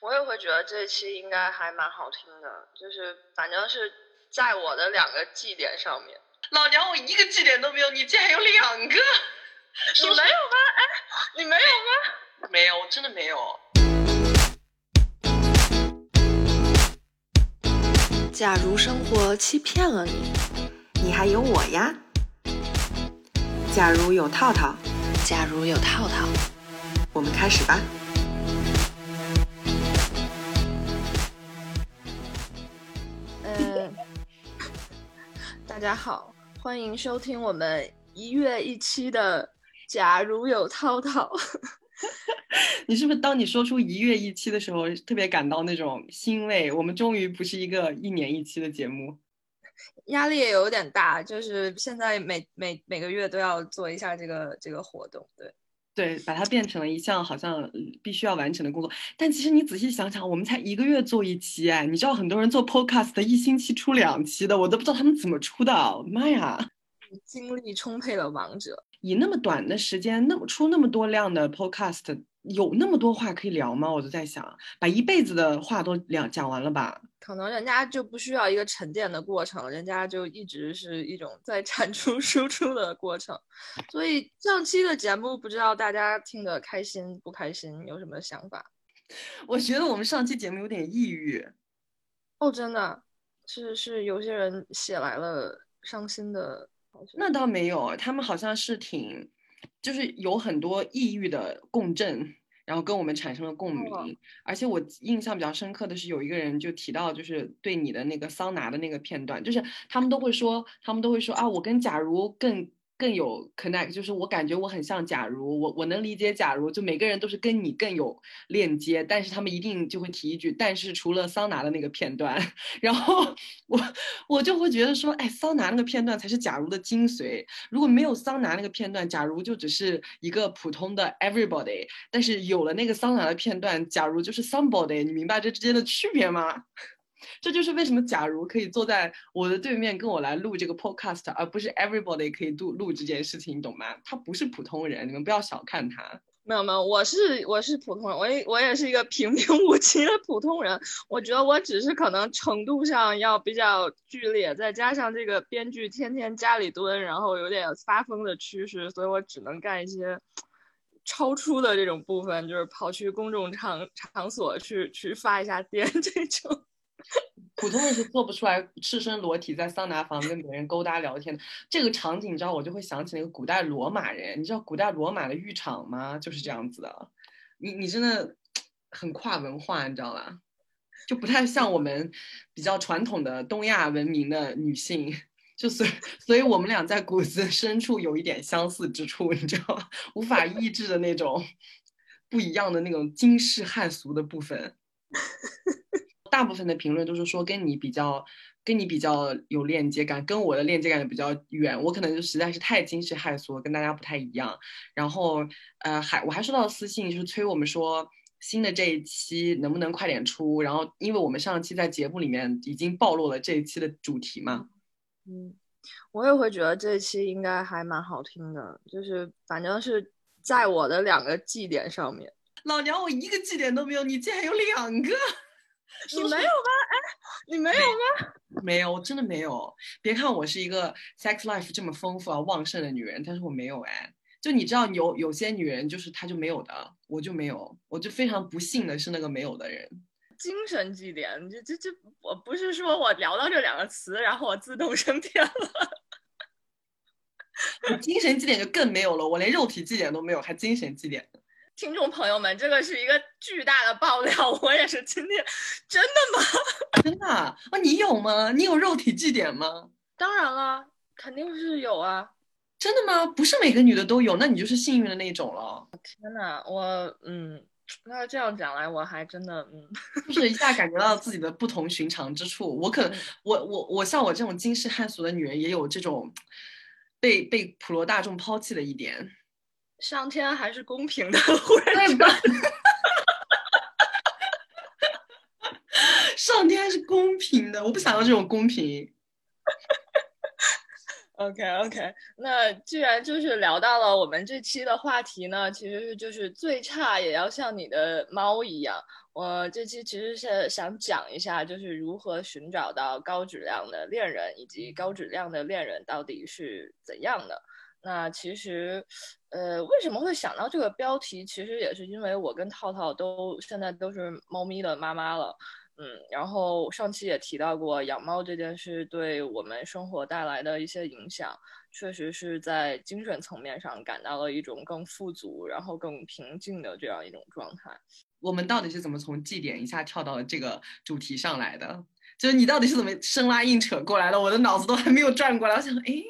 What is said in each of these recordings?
我也会觉得这期应该还蛮好听的，就是反正是在我的两个绩点上面。老娘我一个绩点都没有，你竟然有两个？你没有吗？哎，你没有吗？没有，真的没有。假如生活欺骗了你，你还有我呀。假如有套套，假如有套套，我们开始吧。大家好，欢迎收听我们一月一期的《假如有涛涛》。你是不是当你说出一月一期的时候，特别感到那种欣慰？我们终于不是一个一年一期的节目，压力也有点大，就是现在每每每个月都要做一下这个这个活动，对。对，把它变成了一项好像必须要完成的工作。但其实你仔细想想，我们才一个月做一期，哎，你知道很多人做 podcast 一星期出两期的，我都不知道他们怎么出的。妈呀，精力充沛的王者，以那么短的时间，那么出那么多量的 podcast。有那么多话可以聊吗？我就在想，把一辈子的话都聊讲完了吧？可能人家就不需要一个沉淀的过程，人家就一直是一种在产出 输出的过程。所以上期的节目，不知道大家听得开心不开心，有什么想法？我觉得我们上期节目有点抑郁。哦，真的是是有些人写来了伤心的。那倒没有，他们好像是挺。就是有很多抑郁的共振，然后跟我们产生了共鸣。而且我印象比较深刻的是，有一个人就提到，就是对你的那个桑拿的那个片段，就是他们都会说，他们都会说啊，我跟假如更。更有 connect，就是我感觉我很像假如，我我能理解假如，就每个人都是跟你更有链接，但是他们一定就会提一句，但是除了桑拿的那个片段，然后我我就会觉得说，哎，桑拿那个片段才是假如的精髓，如果没有桑拿那个片段，假如就只是一个普通的 everybody，但是有了那个桑拿的片段，假如就是 somebody，你明白这之间的区别吗？这就是为什么，假如可以坐在我的对面跟我来录这个 podcast，而不是 everybody 可以录录这件事情，你懂吗？他不是普通人，你们不要小看他。没有没有，我是我是普通人，我也我也是一个平平无奇的普通人。我觉得我只是可能程度上要比较剧烈，再加上这个编剧天天家里蹲，然后有点发疯的趋势，所以我只能干一些超出的这种部分，就是跑去公众场场所去去发一下癫 这种。普通人是做不出来赤身裸体在桑拿房跟别人勾搭聊天的这个场景，你知道，我就会想起那个古代罗马人。你知道古代罗马的浴场吗？就是这样子的。你你真的很跨文化，你知道吧？就不太像我们比较传统的东亚文明的女性，就所所以我们俩在骨子深处有一点相似之处，你知道吗？无法抑制的那种不一样的那种惊世骇俗的部分。大部分的评论都是说跟你比较，跟你比较有链接感，跟我的链接感比较远。我可能就实在是太惊世骇俗，跟大家不太一样。然后，呃，还我还收到私信，就是催我们说新的这一期能不能快点出。然后，因为我们上期在节目里面已经暴露了这一期的主题嘛。嗯，我也会觉得这一期应该还蛮好听的，就是反正是在我的两个绩点上面。老娘我一个绩点都没有，你竟然有两个。你没有吗？哎，你没有吗？没有，我真的没有。别看我是一个 sex life 这么丰富啊、旺盛的女人，但是我没有哎。就你知道，有有些女人就是她就没有的，我就没有，我就非常不幸的是那个没有的人。精神祭点，这这这，我不是说我聊到这两个词，然后我自动升天了。精神祭点就更没有了，我连肉体祭点都没有，还精神祭点。听众朋友们，这个是一个巨大的爆料，我也是今天，真的吗？真的啊？你有吗？你有肉体祭点吗？当然了，肯定是有啊。真的吗？不是每个女的都有，那你就是幸运的那种了。天呐，我嗯，那这样讲来，我还真的嗯，就是一下感觉到自己的不同寻常之处。我可能，我我我像我这种惊世骇俗的女人，也有这种被被普罗大众抛弃的一点。上天还是公平的，忽然觉 上天是公平的，我不想要这种公平。OK OK，那既然就是聊到了我们这期的话题呢，其实是就是最差也要像你的猫一样。我这期其实是想讲一下，就是如何寻找到高质量的恋人，以及高质量的恋人到底是怎样的。那其实，呃，为什么会想到这个标题？其实也是因为我跟套套都现在都是猫咪的妈妈了。嗯，然后上期也提到过养猫这件事对我们生活带来的一些影响，确实是在精神层面上感到了一种更富足，然后更平静的这样一种状态。我们到底是怎么从绩点一下跳到了这个主题上来的？就是你到底是怎么生拉硬扯过来的？我的脑子都还没有转过来。我想，哎，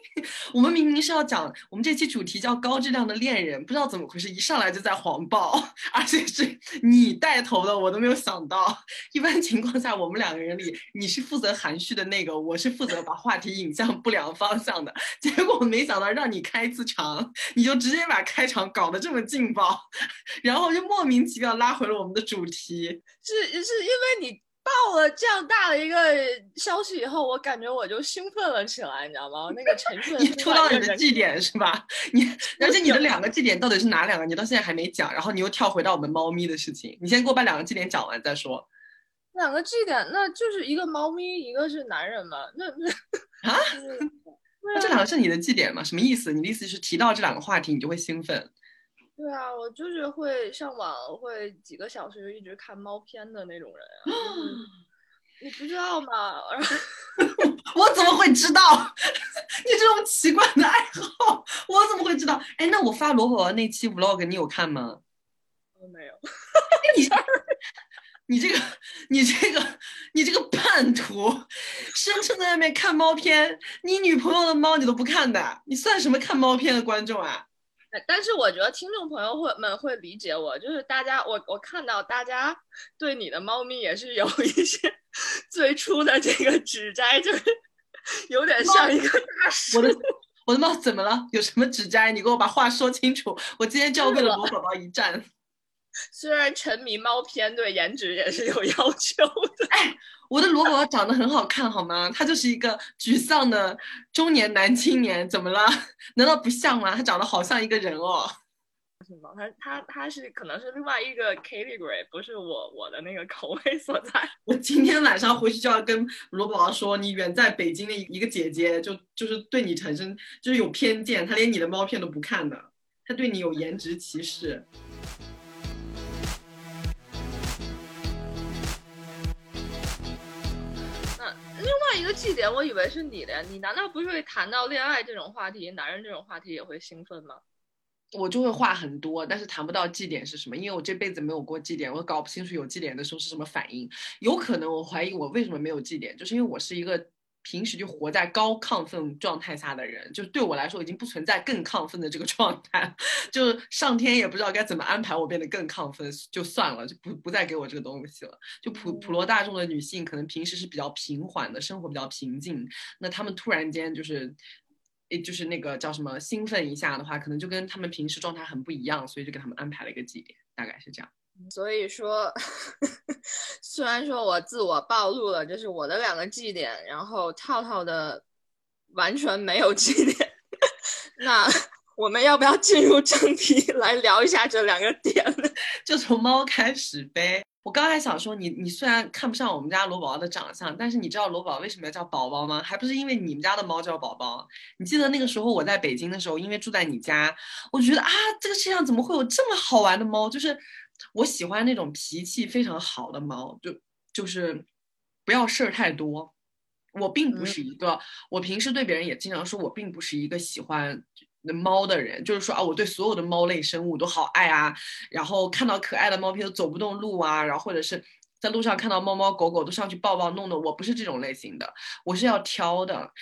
我们明明是要讲我们这期主题叫高质量的恋人，不知道怎么回事，一上来就在黄暴，而且是你带头的，我都没有想到。一般情况下，我们两个人里，你是负责含蓄的那个，我是负责把话题引向不良方向的。结果没想到让你开次场，你就直接把开场搞得这么劲爆，然后就莫名其妙拉回了我们的主题。是是因为你。报了这样大的一个消息以后，我感觉我就兴奋了起来，你知道吗？那个陈顺，你抽到你的绩点是吧？你 而且你的两个绩点到底是哪两个？你到现在还没讲，然后你又跳回到我们猫咪的事情，你先给我把两个绩点讲完再说。两个绩点，那就是一个猫咪，一个是男人嘛？那那啊？那这两个是你的绩点吗？什么意思？你的意思是提到这两个话题，你就会兴奋？对啊，我就是会上网，会几个小时一直看猫片的那种人啊。你不知道吗？我怎么会知道？你这种奇怪的爱好，我怎么会知道？哎，那我发罗宝那期 vlog 你有看吗？我没有。你你这个你这个你这个叛徒，声称在外面看猫片，你女朋友的猫你都不看的，你算什么看猫片的观众啊？但是我觉得听众朋友会们会理解我，就是大家我我看到大家对你的猫咪也是有一些 最初的这个指摘，就是 有点像一个大叔。我的我的猫怎么了？有什么指摘？你给我把话说清楚。我今天就要为了罗宝宝一战。虽然沉迷猫片，对颜值也是有要求的。哎，我的罗宝宝长得很好看，好吗？他就是一个沮丧的中年男青年，怎么了？难道不像吗？他长得好像一个人哦。他他他是可能是另外一个 category，不是我我的那个口味所在。我今天晚上回去就要跟罗宝宝说，你远在北京的一个姐姐，就就是对你产生就是有偏见，她连你的猫片都不看的，她对你有颜值歧视。另外一个绩点，我以为是你的呀。你难道不是会谈到恋爱这种话题，男人这种话题也会兴奋吗？我就会话很多，但是谈不到绩点是什么，因为我这辈子没有过绩点，我搞不清楚有绩点的时候是什么反应。有可能我怀疑我为什么没有绩点，就是因为我是一个。平时就活在高亢奋状态下的人，就对我来说已经不存在更亢奋的这个状态，就是上天也不知道该怎么安排我变得更亢奋，就算了，就不不再给我这个东西了。就普普罗大众的女性，可能平时是比较平缓的，生活比较平静，那她们突然间就是，诶，就是那个叫什么兴奋一下的话，可能就跟她们平时状态很不一样，所以就给他们安排了一个绩点，大概是这样。所以说，虽然说我自我暴露了，就是我的两个绩点，然后套套的完全没有绩点。那我们要不要进入正题来聊一下这两个点呢？就从猫开始呗。我刚才想说，你你虽然看不上我们家罗宝宝的长相，但是你知道罗宝宝为什么要叫宝宝吗？还不是因为你们家的猫叫宝宝。你记得那个时候我在北京的时候，因为住在你家，我觉得啊，这个世界上怎么会有这么好玩的猫？就是。我喜欢那种脾气非常好的猫，就就是不要事儿太多。我并不是一个，我平时对别人也经常说，我并不是一个喜欢猫的人。就是说啊，我对所有的猫类生物都好爱啊，然后看到可爱的猫咪都走不动路啊，然后或者是在路上看到猫猫狗狗都上去抱抱弄弄。我不是这种类型的，我是要挑的。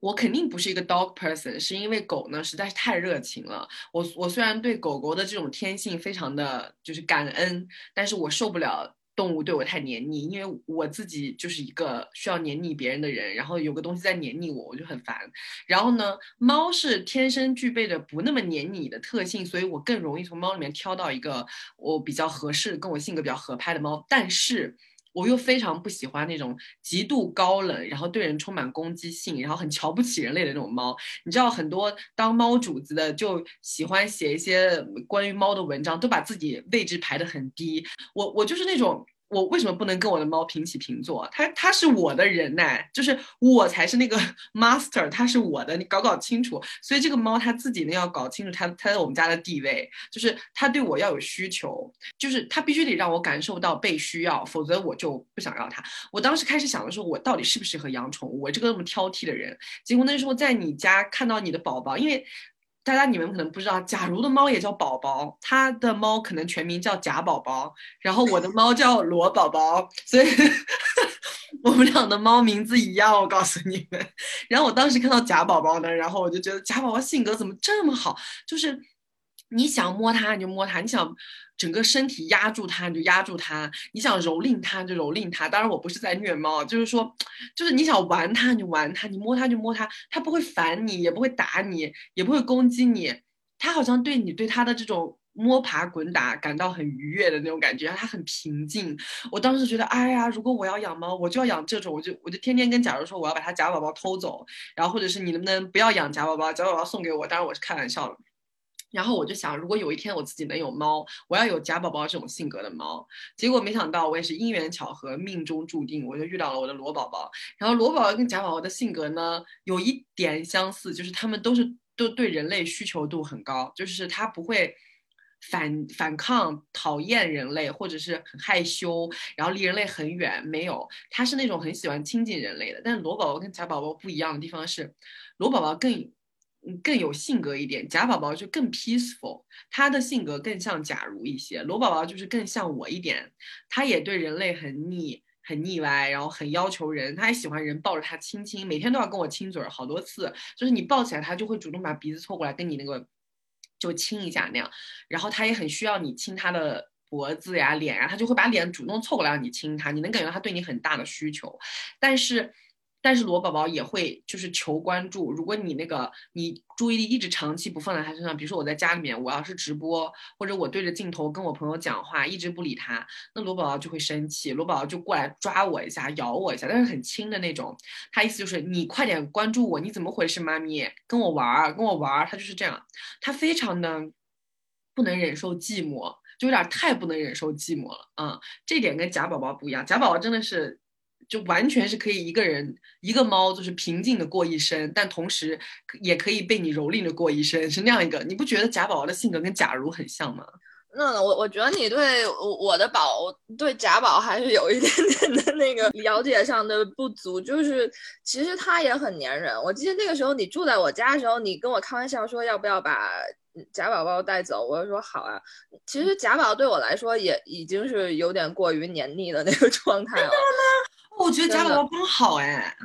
我肯定不是一个 dog person，是因为狗呢实在是太热情了。我我虽然对狗狗的这种天性非常的就是感恩，但是我受不了动物对我太黏腻，因为我自己就是一个需要黏腻别人的人，然后有个东西在黏腻我，我就很烦。然后呢，猫是天生具备的不那么黏你的特性，所以我更容易从猫里面挑到一个我比较合适、跟我性格比较合拍的猫。但是。我又非常不喜欢那种极度高冷，然后对人充满攻击性，然后很瞧不起人类的那种猫。你知道，很多当猫主子的就喜欢写一些关于猫的文章，都把自己位置排得很低。我我就是那种。我为什么不能跟我的猫平起平坐？它它是我的人呢，就是我才是那个 master，它是我的，你搞搞清楚。所以这个猫它自己呢要搞清楚它它在我们家的地位，就是它对我要有需求，就是它必须得让我感受到被需要，否则我就不想要它。我当时开始想的时候，我到底适不适合养宠物？我这个那么挑剔的人，结果那时候在你家看到你的宝宝，因为。大家你们可能不知道，假如的猫也叫宝宝，它的猫可能全名叫假宝宝，然后我的猫叫罗宝宝，所以 我们俩的猫名字一样。我告诉你们，然后我当时看到假宝宝呢，然后我就觉得假宝宝性格怎么这么好，就是你想摸它你就摸它，你想。整个身体压住它，你就压住它；你想蹂躏它，就蹂躏它。当然，我不是在虐猫，就是说，就是你想玩它，你就玩它；你摸它就摸它，它不会烦你，也不会打你，也不会攻击你。它好像对你对它的这种摸爬滚打感到很愉悦的那种感觉，它很平静。我当时觉得，哎呀，如果我要养猫，我就要养这种，我就我就天天跟假如说我要把它假宝宝偷走，然后或者是你能不能不要养假宝宝，假宝宝送给我？当然我是开玩笑的。然后我就想，如果有一天我自己能有猫，我要有贾宝宝这种性格的猫。结果没想到，我也是因缘巧合，命中注定，我就遇到了我的罗宝宝。然后罗宝宝跟贾宝宝的性格呢，有一点相似，就是他们都是都对人类需求度很高，就是他不会反反抗、讨厌人类，或者是很害羞，然后离人类很远。没有，他是那种很喜欢亲近人类的。但是罗宝宝跟贾宝宝不一样的地方是，罗宝宝更。更有性格一点，贾宝宝就更 peaceful，他的性格更像假如一些。罗宝宝就是更像我一点，他也对人类很腻，很腻歪，然后很要求人，他还喜欢人抱着他亲亲，每天都要跟我亲嘴儿好多次，就是你抱起来他就会主动把鼻子凑过来跟你那个就亲一下那样，然后他也很需要你亲他的脖子呀、脸呀，他就会把脸主动凑过来让你亲他，你能感觉到他对你很大的需求，但是。但是罗宝宝也会就是求关注，如果你那个你注意力一直长期不放在他身上，比如说我在家里面，我要是直播或者我对着镜头跟我朋友讲话，一直不理他，那罗宝宝就会生气，罗宝宝就过来抓我一下，咬我一下，但是很轻的那种。他意思就是你快点关注我，你怎么回事，妈咪，跟我玩儿，跟我玩儿，他就是这样，他非常的不能忍受寂寞，就有点太不能忍受寂寞了啊。这点跟贾宝宝不一样，贾宝宝真的是。就完全是可以一个人一个猫，就是平静的过一生，但同时也可以被你蹂躏的过一生，是那样一个。你不觉得贾宝宝的性格跟假如很像吗？那我我觉得你对我的宝对贾宝还是有一点点的那个了解上的不足，就是其实他也很粘人。我记得那个时候你住在我家的时候，你跟我开玩笑说要不要把贾宝宝带走，我就说好啊。其实贾宝对我来说也已经是有点过于黏腻的那个状态了。我觉得贾宝宝刚好哎，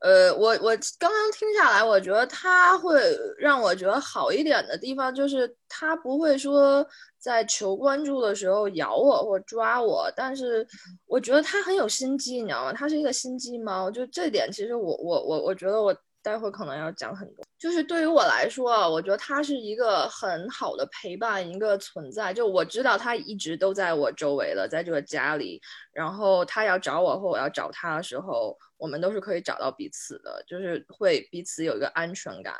呃，我我刚刚听下来，我觉得他会让我觉得好一点的地方，就是他不会说在求关注的时候咬我或抓我，但是我觉得他很有心机，你知道吗？他是一个心机猫，就这点，其实我我我我觉得我。待会可能要讲很多，就是对于我来说啊，我觉得他是一个很好的陪伴，一个存在。就我知道他一直都在我周围的，在这个家里。然后他要找我或我要找他的时候，我们都是可以找到彼此的，就是会彼此有一个安全感。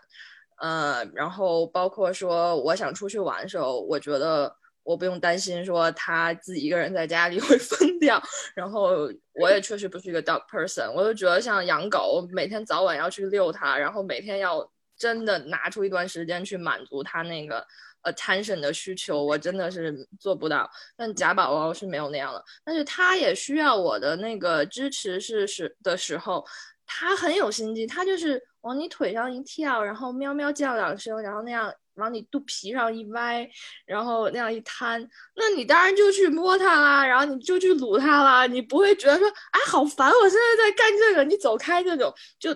呃，然后包括说我想出去玩的时候，我觉得。我不用担心说他自己一个人在家里 会疯掉，然后我也确实不是一个 dog person，我就觉得像养狗，每天早晚要去遛它，然后每天要真的拿出一段时间去满足它那个 attention 的需求，我真的是做不到。但贾宝宝是没有那样的，但是他也需要我的那个支持是是的时候，他很有心机，他就是往你腿上一跳，然后喵喵叫两声，然后那样。往你肚皮上一歪，然后那样一摊，那你当然就去摸它啦，然后你就去撸它啦，你不会觉得说，哎，好烦，我现在在干这个，你走开这种。就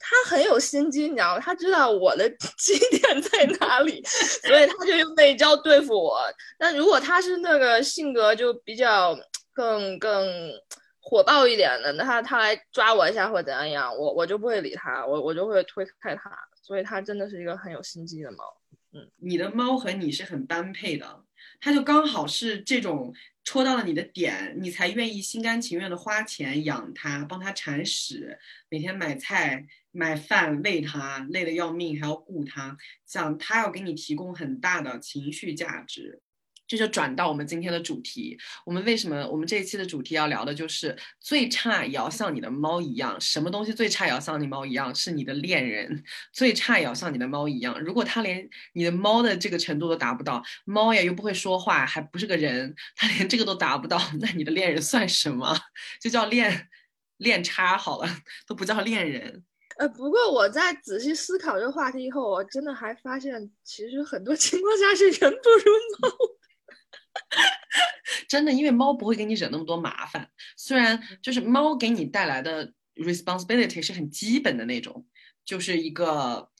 他很有心机，你知道吗？他知道我的 基点在哪里，所以他就用那一招对付我。那如果他是那个性格就比较更更火爆一点的，那他他来抓我一下或怎样样，我我就不会理他，我我就会推开他。所以他真的是一个很有心机的猫。你的猫和你是很般配的，它就刚好是这种戳到了你的点，你才愿意心甘情愿的花钱养它，帮它铲屎，每天买菜买饭喂它，累得要命还要顾它，想它要给你提供很大的情绪价值。这就转到我们今天的主题。我们为什么我们这一期的主题要聊的就是最差也要像你的猫一样？什么东西最差也要像你猫一样？是你的恋人最差也要像你的猫一样。如果它连你的猫的这个程度都达不到，猫呀又不会说话，还不是个人，它连这个都达不到，那你的恋人算什么？就叫恋恋差好了，都不叫恋人。呃，不过我在仔细思考这个话题以后，我真的还发现，其实很多情况下是人不如猫。真的，因为猫不会给你惹那么多麻烦。虽然就是猫给你带来的 responsibility 是很基本的那种，就是一个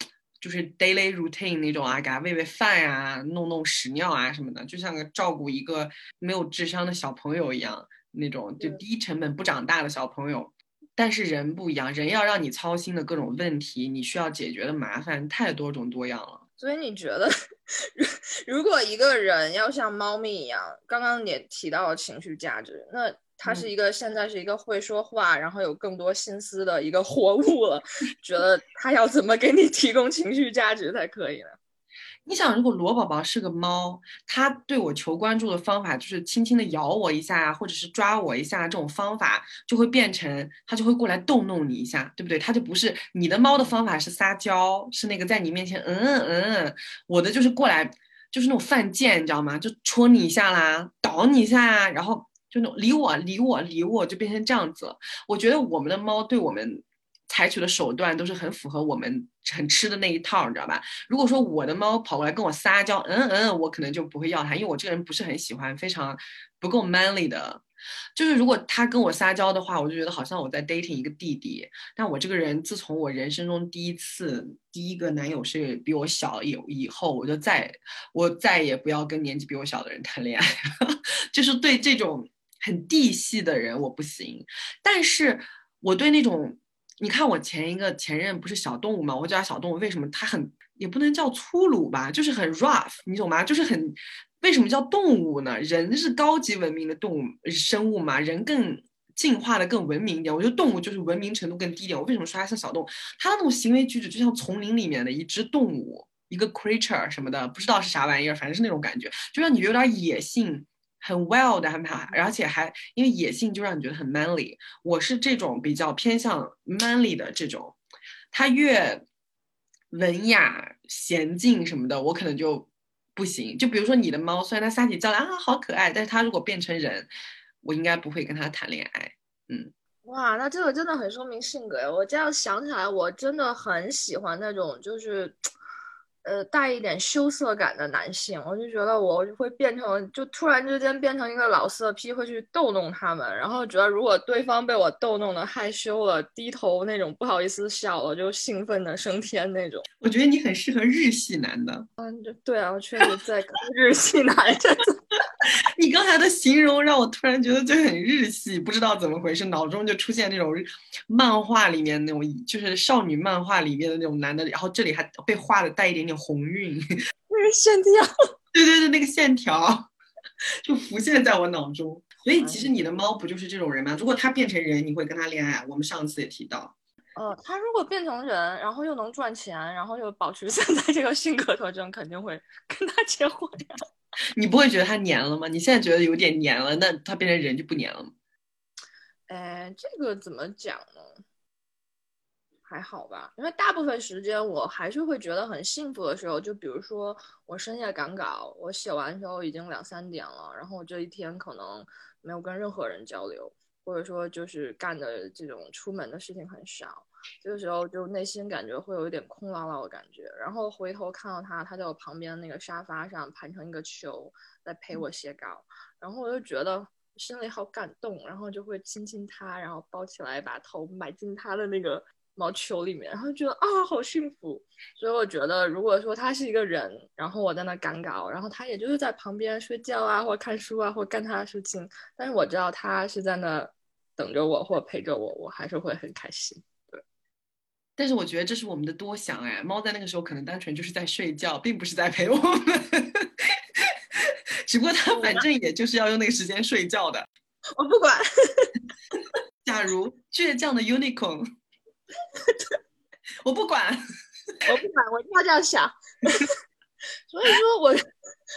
就是 daily routine 那种啊，给它喂喂饭呀，弄弄屎尿啊什么的，就像个照顾一个没有智商的小朋友一样，那种就低成本不长大的小朋友。但是人不一样，人要让你操心的各种问题，你需要解决的麻烦太多种多样了。所以你觉得，如果一个人要像猫咪一样，刚刚也提到了情绪价值，那他是一个现在是一个会说话，然后有更多心思的一个活物了，觉得他要怎么给你提供情绪价值才可以呢？你想，如果罗宝宝是个猫，它对我求关注的方法就是轻轻的咬我一下，或者是抓我一下，这种方法就会变成它就会过来逗弄你一下，对不对？它就不是你的猫的方法是撒娇，是那个在你面前嗯嗯，我的就是过来就是那种犯贱，你知道吗？就戳你一下啦，捣你一下，然后就那种理我理我理我，就变成这样子。我觉得我们的猫对我们。采取的手段都是很符合我们很吃的那一套，你知道吧？如果说我的猫跑过来跟我撒娇，嗯嗯，我可能就不会要它，因为我这个人不是很喜欢非常不够 manly 的。就是如果它跟我撒娇的话，我就觉得好像我在 dating 一个弟弟。但我这个人自从我人生中第一次第一个男友是比我小以以后，我就再我再也不要跟年纪比我小的人谈恋爱，就是对这种很地系的人我不行。但是我对那种。你看我前一个前任不是小动物吗？我叫他小动物，为什么他很也不能叫粗鲁吧？就是很 rough，你懂吗？就是很为什么叫动物呢？人是高级文明的动物生物嘛，人更进化的更文明一点。我觉得动物就是文明程度更低一点。我为什么说它像小动物？它的那种行为举止就像丛林里面的一只动物，一个 creature 什么的，不知道是啥玩意儿，反正是那种感觉，就让你有点野性。很 wild 的，安排而且还因为野性就让你觉得很 manly。我是这种比较偏向 manly 的这种，他越文雅娴静什么的，我可能就不行。就比如说你的猫，虽然它撒起娇来啊好可爱，但是它如果变成人，我应该不会跟它谈恋爱。嗯，哇，那这个真的很说明性格呀。我这样想起来，我真的很喜欢那种就是。呃，带一点羞涩感的男性，我就觉得我会变成，就突然之间变成一个老色批，会去逗弄他们，然后觉得如果对方被我逗弄的害羞了，低头那种不好意思笑了，就兴奋的升天那种。我觉得你很适合日系男的。嗯，对啊，我确实在日系男的。你刚才的形容让我突然觉得就很日系，不知道怎么回事，脑中就出现那种漫画里面那种，就是少女漫画里面的那种男的，然后这里还被画的带一点点红晕，那个线条，对对对，那个线条就浮现在我脑中。所以其实你的猫不就是这种人吗？如果它变成人，你会跟它恋爱？我们上次也提到，呃，它如果变成人，然后又能赚钱，然后又保持现在这个性格特征，肯定会跟它结婚呀。你不会觉得它黏了吗？你现在觉得有点黏了，那它变成人就不黏了吗？哎，这个怎么讲呢？还好吧，因为大部分时间我还是会觉得很幸福的时候，就比如说我深夜赶稿，我写完的时候已经两三点了，然后我这一天可能没有跟任何人交流，或者说就是干的这种出门的事情很少。这个时候就内心感觉会有一点空落落的感觉，然后回头看到他，他在我旁边那个沙发上盘成一个球，在陪我写稿，然后我就觉得心里好感动，然后就会亲亲他，然后抱起来把头埋进他的那个毛球里面，然后觉得啊好幸福。所以我觉得，如果说他是一个人，然后我在那赶稿，然后他也就是在旁边睡觉啊，或看书啊，或干他的事情，但是我知道他是在那等着我或陪着我，我还是会很开心。但是我觉得这是我们的多想哎，猫在那个时候可能单纯就是在睡觉，并不是在陪我们。只不过它反正也就是要用那个时间睡觉的。我不管。假如倔强的 unicorn，我不管，我不管，我就要这样想。所以说我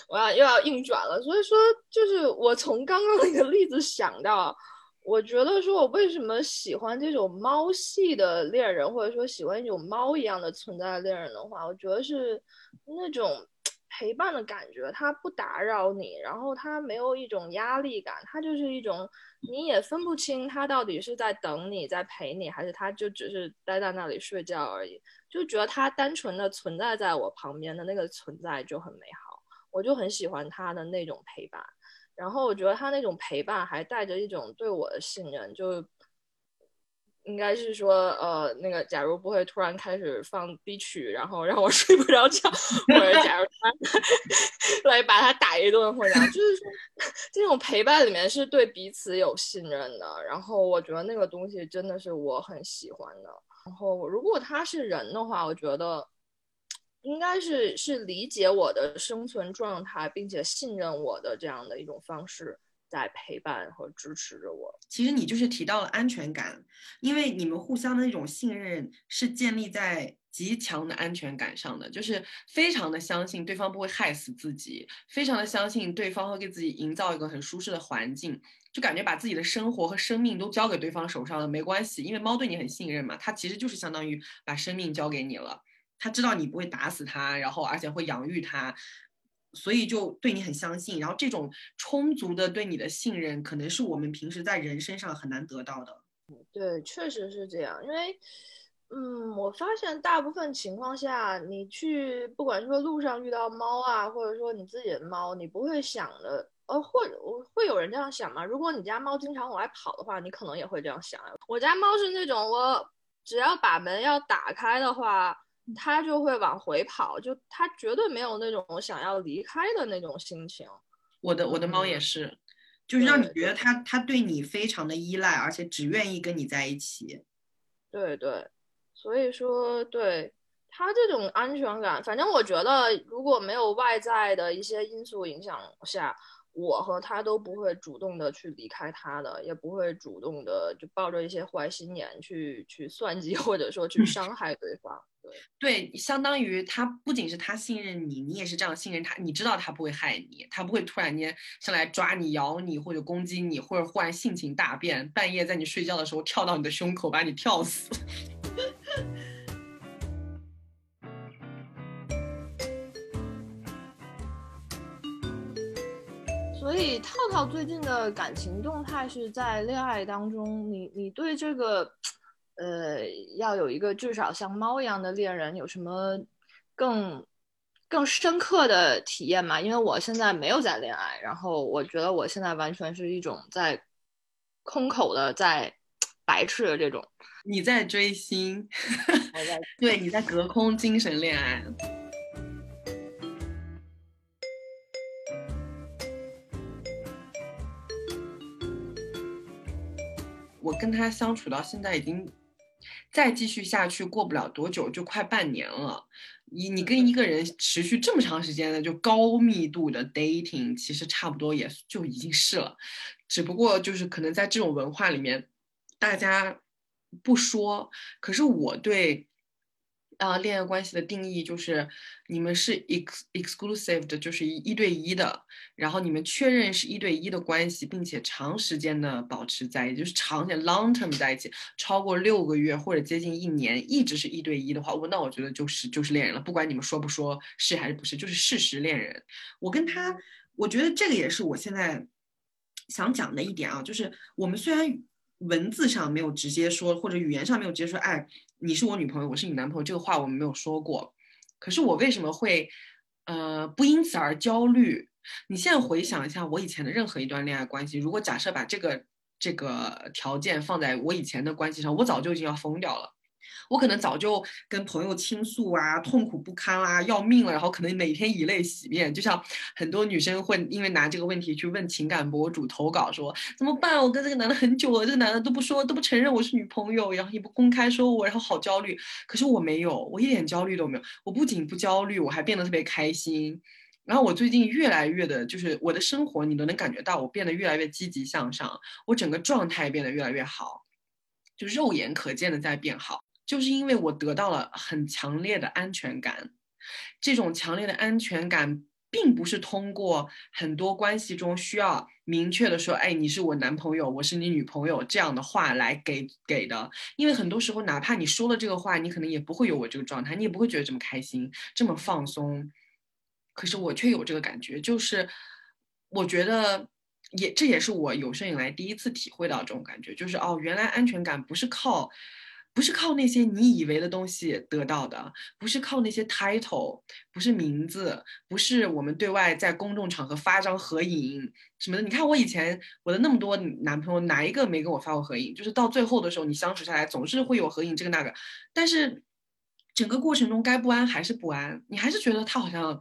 我要又要硬转了。所以说，就是我从刚刚那个例子想到，我觉得说我为什么喜欢这种猫系的恋人，或者说喜欢一种猫一样的存在的恋人的话，我觉得是那种陪伴的感觉，它不打扰你，然后它没有一种压力感，它就是一种你也分不清它到底是在等你在陪你，还是它就只是待在那里睡觉而已。就觉得它单纯的存在在我旁边的那个存在就很美好，我就很喜欢它的那种陪伴。然后我觉得他那种陪伴还带着一种对我的信任，就应该是说，呃，那个假如不会突然开始放 B 曲，然后让我 睡不着觉，或者假如他来把他打一顿，或者就是说 这种陪伴里面是对彼此有信任的。然后我觉得那个东西真的是我很喜欢的。然后，如果他是人的话，我觉得应该是是理解我的生存状态，并且信任我的这样的一种方式，在陪伴和支持着我。其实你就是提到了安全感，因为你们互相的那种信任是建立在极强的安全感上的，就是非常的相信对方不会害死自己，非常的相信对方会给自己营造一个很舒适的环境。就感觉把自己的生活和生命都交给对方手上了，没关系，因为猫对你很信任嘛，它其实就是相当于把生命交给你了，它知道你不会打死它，然后而且会养育它，所以就对你很相信。然后这种充足的对你的信任，可能是我们平时在人身上很难得到的。对，确实是这样，因为，嗯，我发现大部分情况下，你去不管说路上遇到猫啊，或者说你自己的猫，你不会想的。呃，或者我会有人这样想吗？如果你家猫经常往外跑的话，你可能也会这样想我家猫是那种，我只要把门要打开的话，它就会往回跑，就它绝对没有那种想要离开的那种心情。我的我的猫也是，就是让你觉得它它对你非常的依赖，而且只愿意跟你在一起。对对，所以说对它这种安全感，反正我觉得如果没有外在的一些因素影响下。我和他都不会主动的去离开他的，也不会主动的就抱着一些坏心眼去去算计或者说去伤害对方。对对，相当于他不仅是他信任你，你也是这样信任他。你知道他不会害你，他不会突然间上来抓你、咬你或者攻击你，或者忽然性情大变，半夜在你睡觉的时候跳到你的胸口把你跳死。所以套套最近的感情动态是在恋爱当中，你你对这个，呃，要有一个至少像猫一样的恋人有什么更更深刻的体验吗？因为我现在没有在恋爱，然后我觉得我现在完全是一种在空口的在白痴的这种。你在追星，对，你在隔空精神恋爱。我跟他相处到现在已经，再继续下去过不了多久，就快半年了。你你跟一个人持续这么长时间的就高密度的 dating，其实差不多也就已经是了，只不过就是可能在这种文化里面，大家不说，可是我对。啊，恋爱关系的定义就是你们是 ex exclusive 的，就是一一对一的，然后你们确认是一对一的关系，并且长时间的保持在，也就是长点 long term 在一起，超过六个月或者接近一年，一直是一对一的话，我那我觉得就是就是恋人了，不管你们说不说是还是不是，就是事实恋人。我跟他，我觉得这个也是我现在想讲的一点啊，就是我们虽然文字上没有直接说，或者语言上没有直接说，哎。你是我女朋友，我是你男朋友，这个话我们没有说过。可是我为什么会，呃，不因此而焦虑？你现在回想一下我以前的任何一段恋爱关系，如果假设把这个这个条件放在我以前的关系上，我早就已经要疯掉了。我可能早就跟朋友倾诉啊，痛苦不堪啦，要命了，然后可能每天以泪洗面。就像很多女生会因为拿这个问题去问情感博主投稿，说怎么办？我跟这个男的很久了，这个男的都不说，都不承认我是女朋友，然后也不公开说我，然后好焦虑。可是我没有，我一点焦虑都没有。我不仅不焦虑，我还变得特别开心。然后我最近越来越的，就是我的生活，你都能感觉到我变得越来越积极向上，我整个状态变得越来越好，就肉眼可见的在变好，就是因为我得到了很强烈的安全感，这种强烈的安全感。并不是通过很多关系中需要明确的说，哎，你是我男朋友，我是你女朋友这样的话来给给的，因为很多时候，哪怕你说了这个话，你可能也不会有我这个状态，你也不会觉得这么开心，这么放松。可是我却有这个感觉，就是我觉得也这也是我有生以来第一次体会到这种感觉，就是哦，原来安全感不是靠。不是靠那些你以为的东西得到的，不是靠那些 title，不是名字，不是我们对外在公众场合发张合影什么的。你看我以前我的那么多男朋友，哪一个没跟我发过合影？就是到最后的时候，你相处下来总是会有合影这个那个，但是整个过程中该不安还是不安，你还是觉得他好像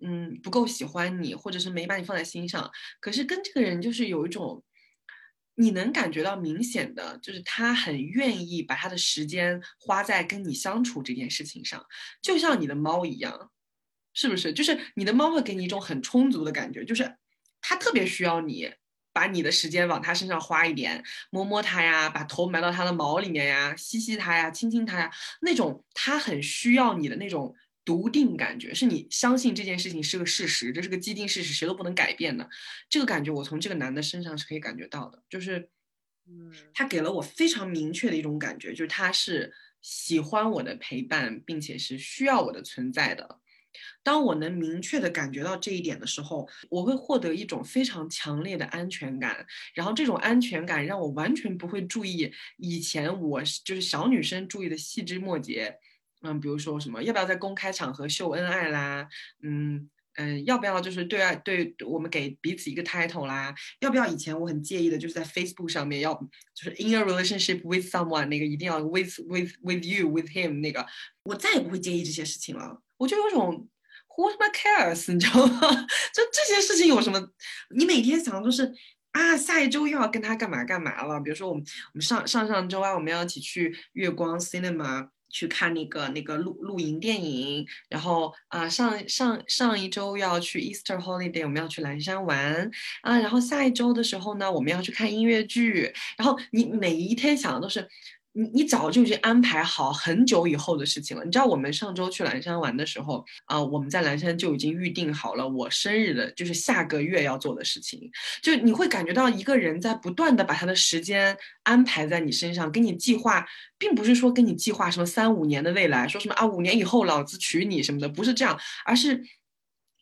嗯不够喜欢你，或者是没把你放在心上。可是跟这个人就是有一种。你能感觉到明显的，就是他很愿意把他的时间花在跟你相处这件事情上，就像你的猫一样，是不是？就是你的猫会给你一种很充足的感觉，就是它特别需要你把你的时间往它身上花一点，摸摸它呀，把头埋到它的毛里面呀，吸吸它呀，亲亲它呀，那种它很需要你的那种。笃定感觉是你相信这件事情是个事实，这是个既定事实，谁都不能改变的。这个感觉我从这个男的身上是可以感觉到的，就是，嗯，他给了我非常明确的一种感觉，就是他是喜欢我的陪伴，并且是需要我的存在的。当我能明确的感觉到这一点的时候，我会获得一种非常强烈的安全感。然后这种安全感让我完全不会注意以前我就是小女生注意的细枝末节。嗯，比如说什么，要不要在公开场合秀恩爱啦？嗯嗯，要不要就是对外对我们给彼此一个 title 啦？要不要以前我很介意的，就是在 Facebook 上面要就是 in a relationship with someone 那个一定要 with with with you with him 那个，我再也不会介意这些事情了。我就有种 who 他妈 cares，你知道吗？就这些事情有什么？你每天想的都是啊，下一周又要跟他干嘛干嘛了？比如说我们我们上上上周啊，我们要一起去月光 cinema。去看那个那个露露营电影，然后啊上上上一周要去 Easter holiday，我们要去蓝山玩啊，然后下一周的时候呢，我们要去看音乐剧，然后你每一天想的都是。你你早就已经安排好很久以后的事情了。你知道我们上周去蓝山玩的时候啊，我们在蓝山就已经预定好了我生日的，就是下个月要做的事情。就你会感觉到一个人在不断的把他的时间安排在你身上，给你计划，并不是说跟你计划什么三五年的未来，说什么啊五年以后老子娶你什么的，不是这样，而是。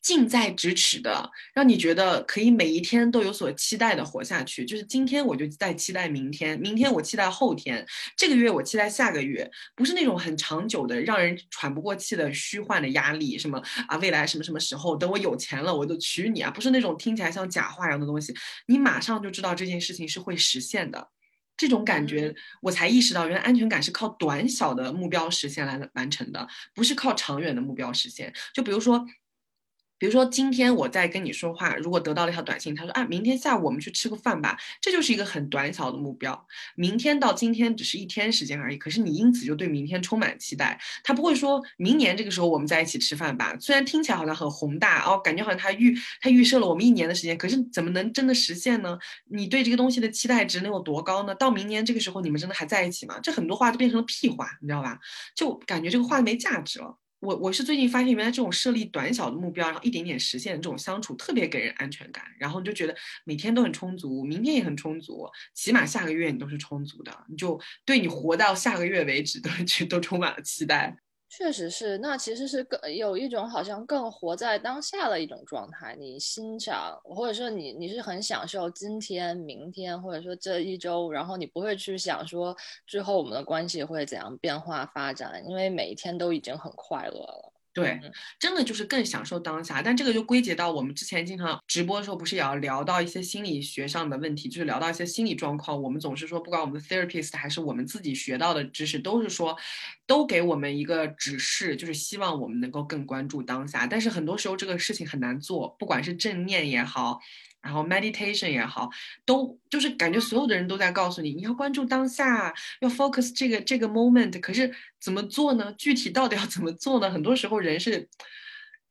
近在咫尺的，让你觉得可以每一天都有所期待的活下去。就是今天我就在期待明天，明天我期待后天，这个月我期待下个月，不是那种很长久的、让人喘不过气的虚幻的压力。什么啊，未来什么什么时候，等我有钱了我就娶你啊，不是那种听起来像假话一样的东西。你马上就知道这件事情是会实现的，这种感觉我才意识到，原来安全感是靠短小的目标实现来完成的，不是靠长远的目标实现。就比如说。比如说，今天我在跟你说话，如果得到了一条短信，他说啊，明天下午我们去吃个饭吧，这就是一个很短小的目标。明天到今天只是一天时间而已，可是你因此就对明天充满期待。他不会说明年这个时候我们在一起吃饭吧？虽然听起来好像很宏大哦，感觉好像他预他预设了我们一年的时间，可是怎么能真的实现呢？你对这个东西的期待值能有多高呢？到明年这个时候你们真的还在一起吗？这很多话就变成了屁话，你知道吧？就感觉这个话没价值了。我我是最近发现，原来这种设立短小的目标，然后一点点实现的这种相处，特别给人安全感。然后你就觉得每天都很充足，明天也很充足，起码下个月你都是充足的，你就对你活到下个月为止都 都充满了期待。确实是，那其实是更有一种好像更活在当下的一种状态。你欣赏，或者说你你是很享受今天、明天，或者说这一周，然后你不会去想说之后我们的关系会怎样变化发展，因为每一天都已经很快乐了。对，真的就是更享受当下，但这个就归结到我们之前经常直播的时候，不是也要聊到一些心理学上的问题，就是聊到一些心理状况。我们总是说，不管我们的 therapist 还是我们自己学到的知识，都是说，都给我们一个指示，就是希望我们能够更关注当下。但是很多时候这个事情很难做，不管是正念也好。然后 meditation 也好，都就是感觉所有的人都在告诉你，你要关注当下，要 focus 这个这个 moment。可是怎么做呢？具体到底要怎么做呢？很多时候人是，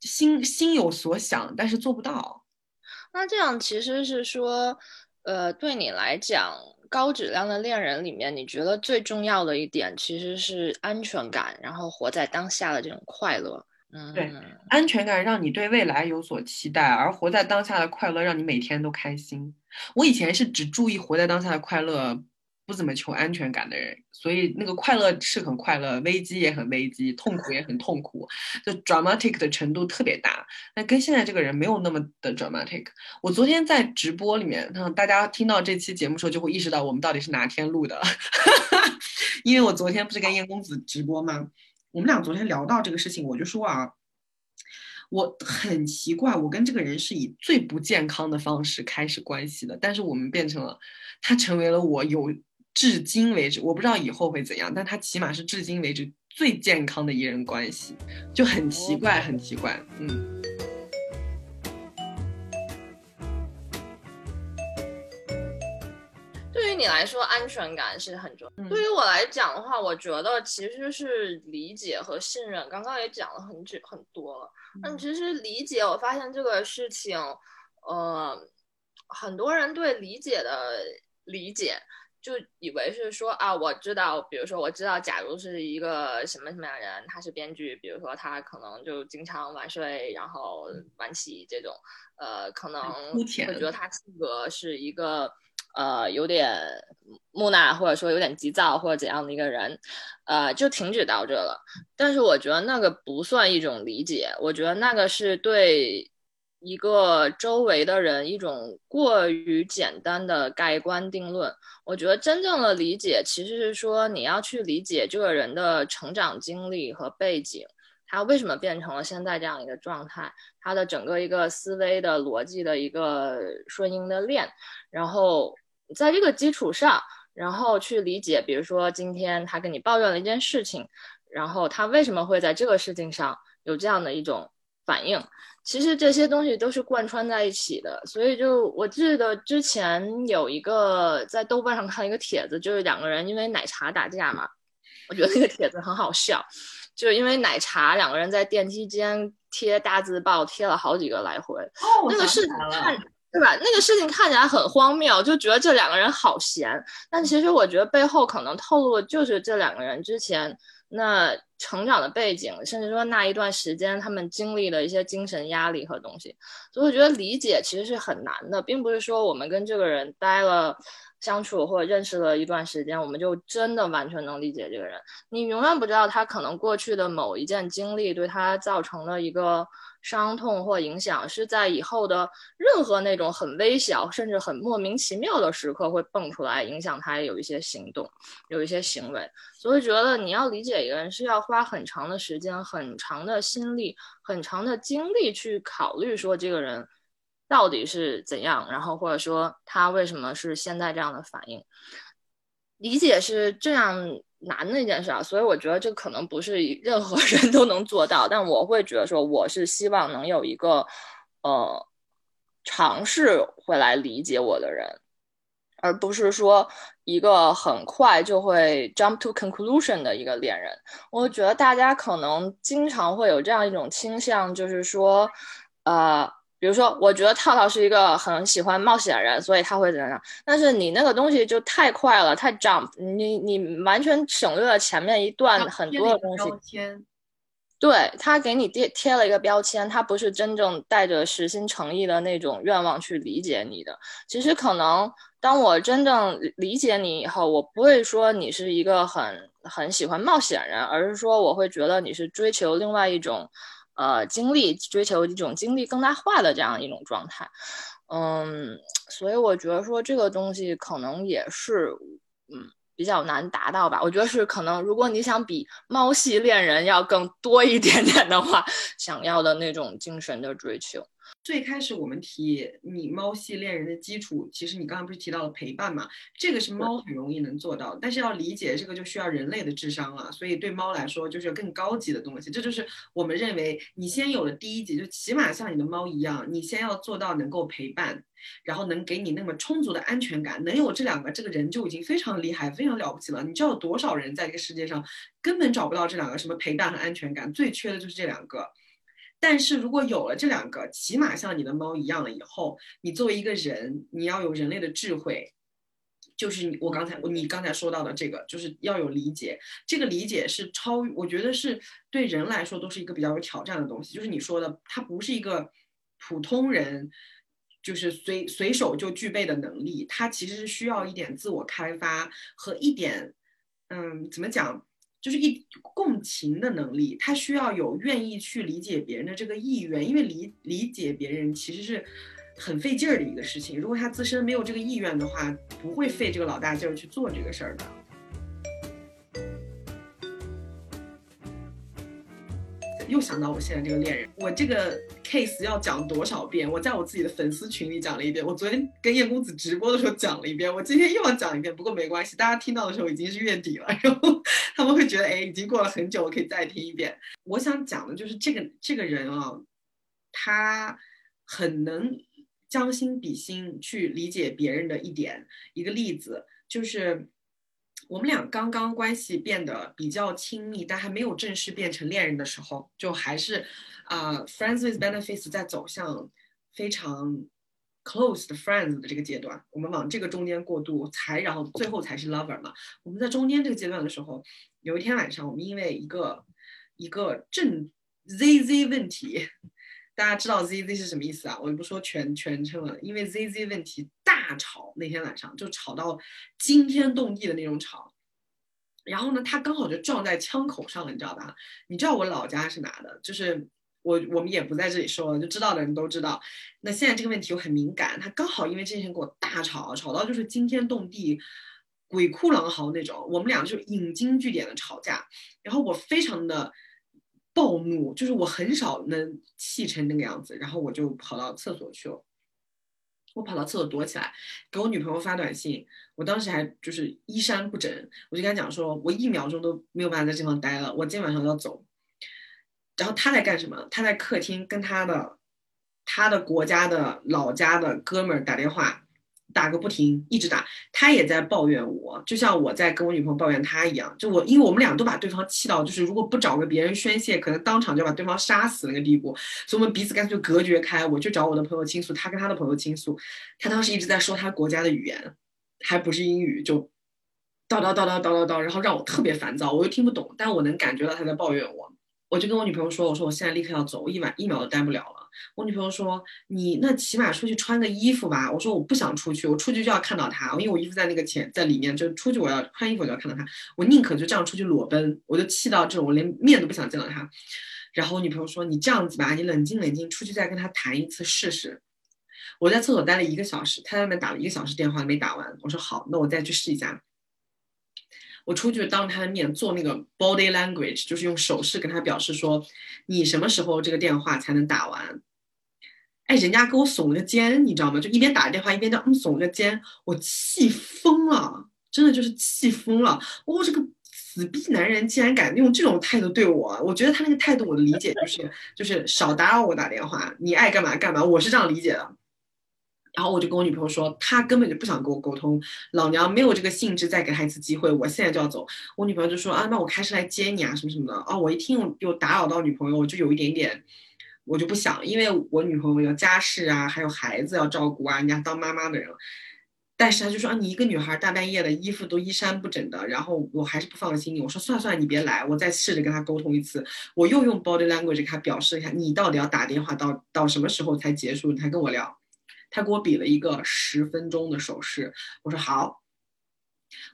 心心有所想，但是做不到。那这样其实是说，呃，对你来讲，高质量的恋人里面，你觉得最重要的一点其实是安全感，然后活在当下的这种快乐。嗯，对，安全感让你对未来有所期待，而活在当下的快乐让你每天都开心。我以前是只注意活在当下的快乐。不怎么求安全感的人，所以那个快乐是很快乐，危机也很危机，痛苦也很痛苦，就 dramatic 的程度特别大。那跟现在这个人没有那么的 dramatic。我昨天在直播里面，大家听到这期节目时候就会意识到我们到底是哪天录的，因为我昨天不是跟燕公子直播吗？我们俩昨天聊到这个事情，我就说啊，我很奇怪，我跟这个人是以最不健康的方式开始关系的，但是我们变成了，他成为了我有。至今为止，我不知道以后会怎样，但他起码是至今为止最健康的一人关系，就很奇怪，很奇怪，嗯。你来说，安全感是很重要。对于我来讲的话，我觉得其实是理解和信任。刚刚也讲了很久很多了，但其实理解，我发现这个事情，呃，很多人对理解的理解。就以为是说啊，我知道，比如说我知道，假如是一个什么什么样的人，他是编剧，比如说他可能就经常晚睡，然后晚起这种，呃，可能我觉得他性格是一个呃有点木讷，或者说有点急躁或者怎样的一个人，呃，就停止到这了。但是我觉得那个不算一种理解，我觉得那个是对。一个周围的人一种过于简单的盖棺定论，我觉得真正的理解其实是说你要去理解这个人的成长经历和背景，他为什么变成了现在这样一个状态，他的整个一个思维的逻辑的一个顺应的链，然后在这个基础上，然后去理解，比如说今天他跟你抱怨了一件事情，然后他为什么会在这个事情上有这样的一种反应。其实这些东西都是贯穿在一起的，所以就我记得之前有一个在豆瓣上看一个帖子，就是两个人因为奶茶打架嘛，我觉得那个帖子很好笑，就是因为奶茶两个人在电梯间贴大字报贴了好几个来回，哦那个事情看对吧？那个事情看起来很荒谬，就觉得这两个人好闲，但其实我觉得背后可能透露的就是这两个人之前。那成长的背景，甚至说那一段时间他们经历的一些精神压力和东西，所以我觉得理解其实是很难的，并不是说我们跟这个人待了相处或者认识了一段时间，我们就真的完全能理解这个人。你永远不知道他可能过去的某一件经历对他造成了一个。伤痛或影响是在以后的任何那种很微小，甚至很莫名其妙的时刻会蹦出来，影响他有一些行动，有一些行为。所以觉得你要理解一个人，是要花很长的时间、很长的心力、很长的精力去考虑说这个人到底是怎样，然后或者说他为什么是现在这样的反应。理解是这样。难的一件事啊，所以我觉得这可能不是任何 人都能做到，但我会觉得说，我是希望能有一个，呃，尝试会来理解我的人，而不是说一个很快就会 jump to conclusion 的一个恋人。我觉得大家可能经常会有这样一种倾向，就是说，呃。比如说，我觉得套套是一个很喜欢冒险的人，所以他会怎样？但是你那个东西就太快了，太 jump，你你完全省略了前面一段很多的东西。对他给你贴贴了一个标签，他不是真正带着实心诚意的那种愿望去理解你的。其实可能当我真正理解你以后，我不会说你是一个很很喜欢冒险人，而是说我会觉得你是追求另外一种。呃，经历追求一种经历更大化的这样一种状态，嗯，所以我觉得说这个东西可能也是，嗯，比较难达到吧。我觉得是可能，如果你想比猫系恋人要更多一点点的话，想要的那种精神的追求。最开始我们提你猫系恋人的基础，其实你刚刚不是提到了陪伴嘛？这个是猫很容易能做到，但是要理解这个就需要人类的智商了。所以对猫来说就是更高级的东西。这就是我们认为你先有了第一级，就起码像你的猫一样，你先要做到能够陪伴，然后能给你那么充足的安全感，能有这两个，这个人就已经非常厉害、非常了不起了。你知道有多少人在这个世界上根本找不到这两个什么陪伴和安全感，最缺的就是这两个。但是如果有了这两个，起码像你的猫一样了以后，你作为一个人，你要有人类的智慧，就是你我刚才你刚才说到的这个，就是要有理解。这个理解是超，我觉得是对人来说都是一个比较有挑战的东西。就是你说的，它不是一个普通人。就是随随手就具备的能力，它其实是需要一点自我开发和一点，嗯，怎么讲，就是一共情的能力。他需要有愿意去理解别人的这个意愿，因为理理解别人其实是很费劲儿的一个事情。如果他自身没有这个意愿的话，不会费这个老大劲儿去做这个事儿的。又想到我现在这个恋人，我这个 case 要讲多少遍？我在我自己的粉丝群里讲了一遍，我昨天跟燕公子直播的时候讲了一遍，我今天又要讲一遍。不过没关系，大家听到的时候已经是月底了，然后 他们会觉得，哎，已经过了很久，我可以再听一遍。我想讲的就是这个这个人啊，他很能将心比心去理解别人的一点。一个例子就是。我们俩刚刚关系变得比较亲密，但还没有正式变成恋人的时候，就还是啊，friends with benefits 在走向非常 close 的 friends 的这个阶段。我们往这个中间过渡，才然后最后才是 lover 嘛。我们在中间这个阶段的时候，有一天晚上，我们因为一个一个正 zz 问题。大家知道 Z Z 是什么意思啊？我就不说全全称了，因为 Z Z 问题大吵，那天晚上就吵到惊天动地的那种吵。然后呢，他刚好就撞在枪口上了，你知道吧？你知道我老家是哪的？就是我我们也不在这里说了，就知道的人都知道。那现在这个问题又很敏感，他刚好因为这件事跟我大吵，吵到就是惊天动地、鬼哭狼嚎那种。我们俩就引经据典的吵架，然后我非常的。暴怒，就是我很少能气成那个样子，然后我就跑到厕所去了。我跑到厕所躲起来，给我女朋友发短信。我当时还就是衣衫不整，我就跟她讲说，我一秒钟都没有办法在这地方待了，我今天晚上要走。然后她在干什么？她在客厅跟她的她的国家的老家的哥们儿打电话。打个不停，一直打，他也在抱怨我，就像我在跟我女朋友抱怨他一样。就我，因为我们俩都把对方气到，就是如果不找个别人宣泄，可能当场就把对方杀死那个地步。所以，我们彼此干脆就隔绝开。我去找我的朋友倾诉，他跟他的朋友倾诉。他当时一直在说他国家的语言，还不是英语，就叨叨叨叨叨叨叨，然后让我特别烦躁，我又听不懂，但我能感觉到他在抱怨我。我就跟我女朋友说，我说我现在立刻要走，我一晚一秒都待不了了。我女朋友说：“你那起码出去穿个衣服吧。”我说：“我不想出去，我出去就要看到他，因为我衣服在那个前在里面，就出去我要穿衣服我就要看到他。我宁可就这样出去裸奔。”我就气到这种，我连面都不想见到他。然后我女朋友说：“你这样子吧，你冷静冷静，出去再跟他谈一次试试。”我在厕所待了一个小时，他在外面打了一个小时电话没打完。我说：“好，那我再去试一下。”我出去当着他的面做那个 body language，就是用手势跟他表示说，你什么时候这个电话才能打完？哎，人家给我耸了个肩，你知道吗？就一边打电话一边叫嗯耸了个肩，我气疯了，真的就是气疯了。我这个死逼男人竟然敢用这种态度对我，我觉得他那个态度我的理解就是就是少打扰我打电话，你爱干嘛干嘛，我是这样理解的。然后我就跟我女朋友说，她根本就不想跟我沟通，老娘没有这个兴致再给她一次机会，我现在就要走。我女朋友就说啊，那我开车来接你啊，什么什么的哦。我一听又打扰到女朋友，我就有一点点，我就不想，因为我女朋友有家事啊，还有孩子要照顾啊，人家当妈妈的人。但是他就说啊，你一个女孩大半夜的衣服都衣衫不整的，然后我还是不放心你。我说算了算了，你别来，我再试着跟他沟通一次。我又用 body language 给他表示一下，你到底要打电话到到什么时候才结束你才跟我聊。他给我比了一个十分钟的手势，我说好，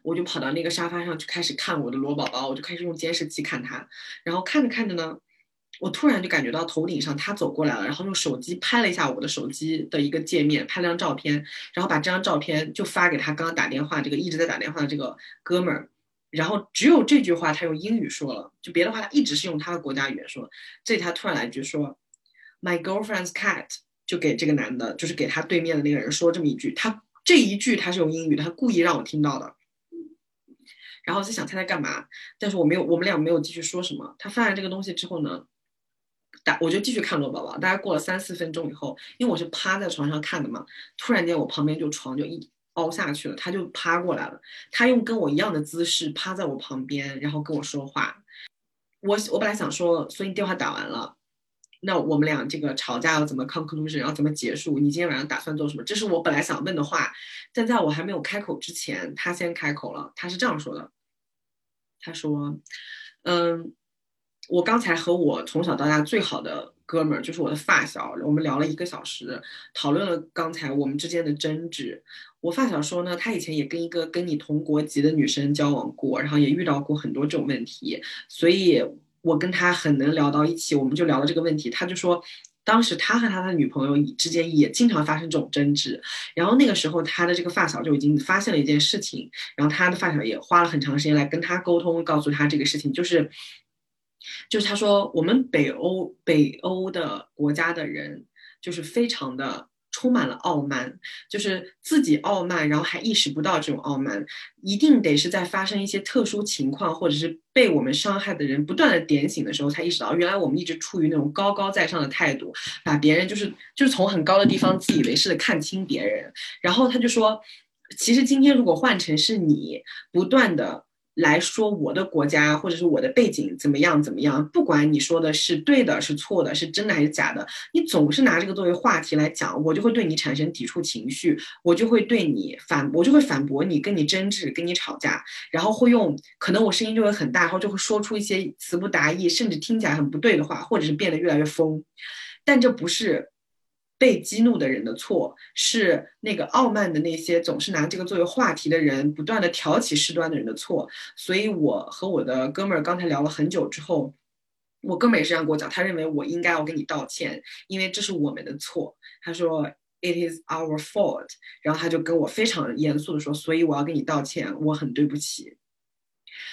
我就跑到那个沙发上去开始看我的罗宝宝，我就开始用监视器看他，然后看着看着呢，我突然就感觉到头顶上他走过来了，然后用手机拍了一下我的手机的一个界面，拍了张照片，然后把这张照片就发给他刚刚打电话这个一直在打电话的这个哥们儿，然后只有这句话他用英语说了，就别的话他一直是用他的国家语言说，这里他突然来一句说，My girlfriend's cat。就给这个男的，就是给他对面的那个人说这么一句，他这一句他是用英语，他故意让我听到的。然后在想他在干嘛，但是我没有，我们俩没有继续说什么。他发完这个东西之后呢，打我就继续看罗宝宝。大概过了三四分钟以后，因为我是趴在床上看的嘛，突然间我旁边就床就一凹下去了，他就趴过来了，他用跟我一样的姿势趴在我旁边，然后跟我说话。我我本来想说，所以你电话打完了。那我们俩这个吵架要怎么 conclusion，要怎么结束？你今天晚上打算做什么？这是我本来想问的话，但在我还没有开口之前，他先开口了。他是这样说的：他说，嗯，我刚才和我从小到大最好的哥们儿，就是我的发小，我们聊了一个小时，讨论了刚才我们之间的争执。我发小说呢，他以前也跟一个跟你同国籍的女生交往过，然后也遇到过很多这种问题，所以我跟他很能聊到一起，我们就聊了这个问题。他就说，当时他和他的女朋友之间也经常发生这种争执，然后那个时候他的这个发小就已经发现了一件事情，然后他的发小也花了很长时间来跟他沟通，告诉他这个事情，就是，就是他说我们北欧北欧的国家的人就是非常的。充满了傲慢，就是自己傲慢，然后还意识不到这种傲慢，一定得是在发生一些特殊情况，或者是被我们伤害的人不断的点醒的时候，才意识到原来我们一直处于那种高高在上的态度，把别人就是就是从很高的地方自以为是的看清别人。然后他就说，其实今天如果换成是你，不断的。来说我的国家或者是我的背景怎么样怎么样，不管你说的是对的是错的，是真的还是假的，你总是拿这个作为话题来讲，我就会对你产生抵触情绪，我就会对你反，我就会反驳你，跟你争执，跟你吵架，然后会用可能我声音就会很大，然后就会说出一些词不达意，甚至听起来很不对的话，或者是变得越来越疯，但这不是。被激怒的人的错是那个傲慢的那些总是拿这个作为话题的人不断的挑起事端的人的错，所以我和我的哥们儿刚才聊了很久之后，我哥们儿也是这样跟我讲，他认为我应该要跟你道歉，因为这是我们的错。他说 It is our fault，然后他就跟我非常严肃的说，所以我要跟你道歉，我很对不起。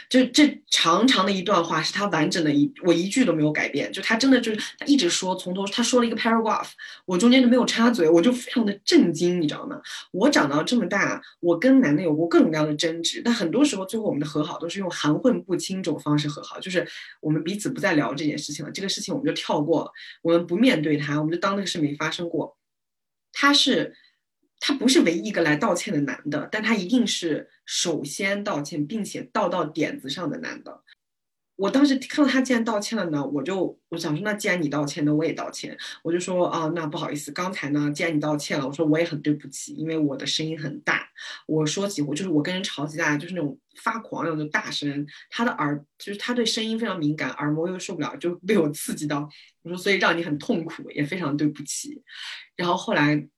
就这长长的一段话是他完整的一，我一句都没有改变。就他真的就是他一直说，从头他说了一个 paragraph，我中间都没有插嘴，我就非常的震惊，你知道吗？我长到这么大，我跟男的有过各种各样的争执，但很多时候最后我们的和好都是用含混不清这种方式和好，就是我们彼此不再聊这件事情了，这个事情我们就跳过了，我们不面对他，我们就当那个事没发生过。他是。他不是唯一一个来道歉的男的，但他一定是首先道歉，并且道到点子上的男的。我当时看到他既然道歉了呢，我就我想说，那既然你道歉，那我也道歉。我就说啊，那不好意思，刚才呢，既然你道歉了，我说我也很对不起，因为我的声音很大，我说起我就是我跟人吵起架，就是那种发狂那种大声，他的耳就是他对声音非常敏感，耳膜又受不了，就被我刺激到。我说所以让你很痛苦，也非常对不起。然后后来。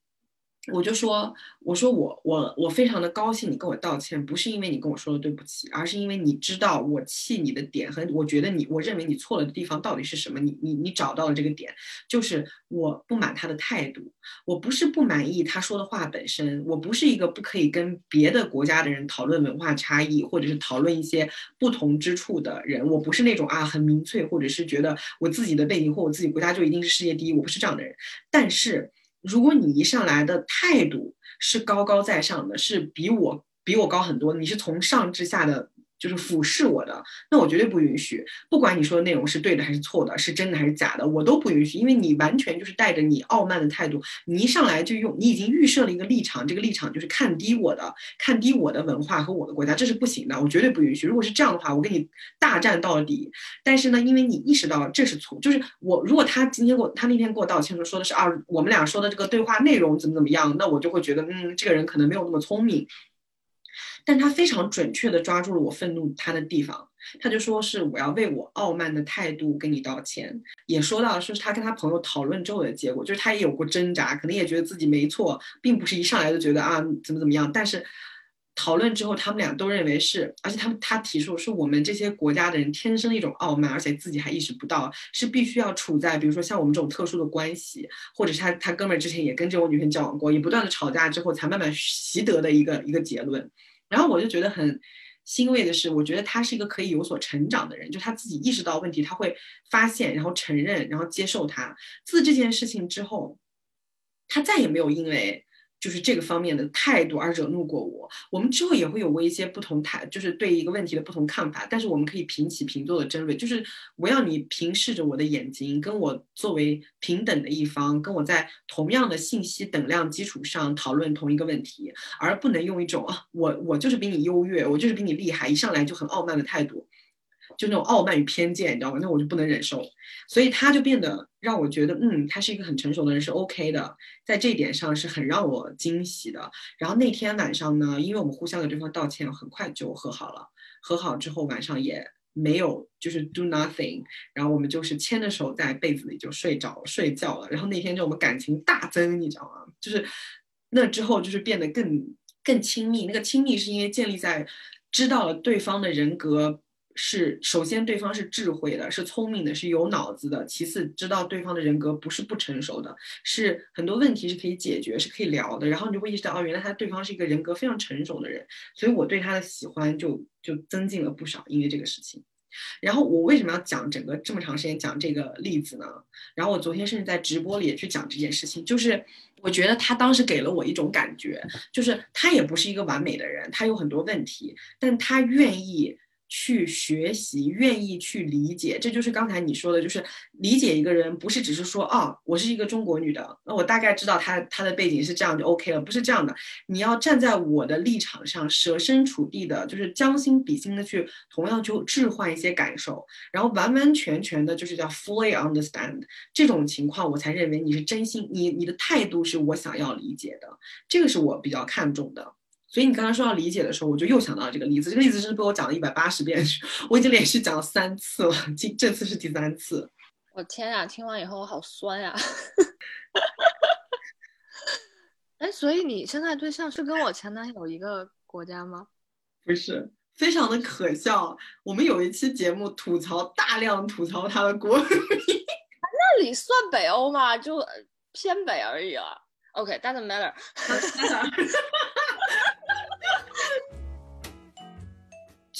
我就说，我说我我我非常的高兴你跟我道歉，不是因为你跟我说了对不起，而是因为你知道我气你的点和我觉得你我认为你错了的地方到底是什么，你你你找到了这个点，就是我不满他的态度，我不是不满意他说的话本身，我不是一个不可以跟别的国家的人讨论文化差异或者是讨论一些不同之处的人，我不是那种啊很民粹或者是觉得我自己的背景或我自己国家就一定是世界第一，我不是这样的人，但是。如果你一上来的态度是高高在上的，是比我比我高很多，你是从上至下的。就是俯视我的，那我绝对不允许。不管你说的内容是对的还是错的，是真的还是假的，我都不允许。因为你完全就是带着你傲慢的态度，你一上来就用，你已经预设了一个立场，这个立场就是看低我的，看低我的文化和我的国家，这是不行的，我绝对不允许。如果是这样的话，我跟你大战到底。但是呢，因为你意识到了这是错，就是我如果他今天给我，他那天给我道歉说说的是啊，我们俩说的这个对话内容怎么怎么样，那我就会觉得，嗯，这个人可能没有那么聪明。但他非常准确地抓住了我愤怒他的地方，他就说是我要为我傲慢的态度跟你道歉，也说到是他跟他朋友讨论之后的结果，就是他也有过挣扎，可能也觉得自己没错，并不是一上来就觉得啊怎么怎么样，但是讨论之后，他们俩都认为是，而且他们他提出是我们这些国家的人天生一种傲慢，而且自己还意识不到，是必须要处在比如说像我们这种特殊的关系，或者是他他哥们儿之前也跟这种女生交往过，也不断的吵架之后才慢慢习得的一个一个结论。然后我就觉得很欣慰的是，我觉得他是一个可以有所成长的人，就他自己意识到问题，他会发现，然后承认，然后接受他。自这件事情之后，他再也没有因为。就是这个方面的态度而惹怒过我，我们之后也会有过一些不同态，就是对一个问题的不同看法，但是我们可以平起平坐的争论，就是我要你平视着我的眼睛，跟我作为平等的一方，跟我在同样的信息等量基础上讨论同一个问题，而不能用一种啊我我就是比你优越，我就是比你厉害，一上来就很傲慢的态度。就那种傲慢与偏见，你知道吗？那我就不能忍受，所以他就变得让我觉得，嗯，他是一个很成熟的人，是 OK 的，在这一点上是很让我惊喜的。然后那天晚上呢，因为我们互相给对方道歉，很快就和好了。和好之后晚上也没有就是 do nothing，然后我们就是牵着手在被子里就睡着睡觉了。然后那天就我们感情大增，你知道吗？就是那之后就是变得更更亲密。那个亲密是因为建立在知道了对方的人格。是，首先对方是智慧的，是聪明的，是有脑子的。其次，知道对方的人格不是不成熟的，是很多问题是可以解决，是可以聊的。然后你就会意识到，哦，原来他对方是一个人格非常成熟的人，所以我对他的喜欢就就增进了不少，因为这个事情。然后我为什么要讲整个这么长时间讲这个例子呢？然后我昨天甚至在直播里也去讲这件事情，就是我觉得他当时给了我一种感觉，就是他也不是一个完美的人，他有很多问题，但他愿意。去学习，愿意去理解，这就是刚才你说的，就是理解一个人，不是只是说啊，我是一个中国女的，那我大概知道她她的背景是这样就 OK 了，不是这样的，你要站在我的立场上，设身处地的，就是将心比心的去，同样去置换一些感受，然后完完全全的，就是叫 fully understand 这种情况，我才认为你是真心，你你的态度是我想要理解的，这个是我比较看重的。所以你刚刚说到理解的时候，我就又想到了这个例子。这个例子是被我讲了一百八十遍，我已经连续讲了三次了，今这次是第三次。我天啊，听完以后我好酸呀！哎，所以你现在对象是跟我前男友一个国家吗？不是，非常的可笑。我们有一期节目吐槽，大量吐槽他的国。那里算北欧吗？就偏北而已啊。OK，doesn't matter。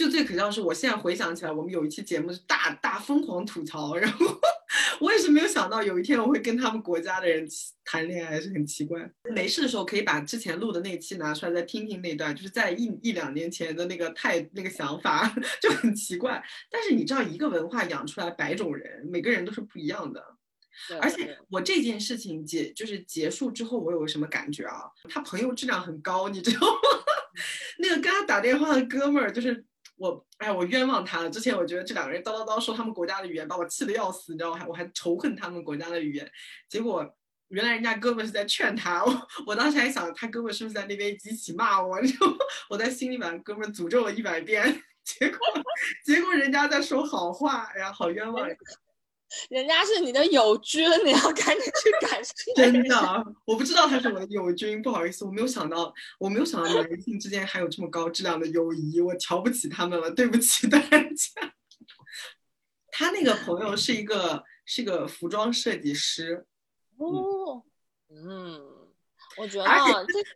就最可笑的是，我现在回想起来，我们有一期节目是大大疯狂吐槽，然后我也是没有想到有一天我会跟他们国家的人谈恋爱，是很奇怪。没事的时候可以把之前录的那期拿出来再听听那段，就是在一一两年前的那个太那个想法 就很奇怪。但是你知道，一个文化养出来百种人，每个人都是不一样的。而且我这件事情结就是结束之后，我有什么感觉啊？他朋友质量很高，你知道吗？那个跟他打电话的哥们儿就是。我哎，我冤枉他了。之前我觉得这两个人叨叨叨说他们国家的语言，把我气得要死，你知道吗？还我还仇恨他们国家的语言。结果原来人家哥们是在劝他。我我当时还想，他哥们是不是在那边一起骂我？你知道吗？我在心里把哥们诅咒了一百遍。结果结果人家在说好话，哎呀，好冤枉。人家是你的友军，你要赶紧去感谢。真的，我不知道他是我的友军，不好意思，我没有想到，我没有想到男性之间还有这么高质量的友谊，我瞧不起他们了，对不起大家。他那个朋友是一个是一个服装设计师。哦，嗯。我觉得，而且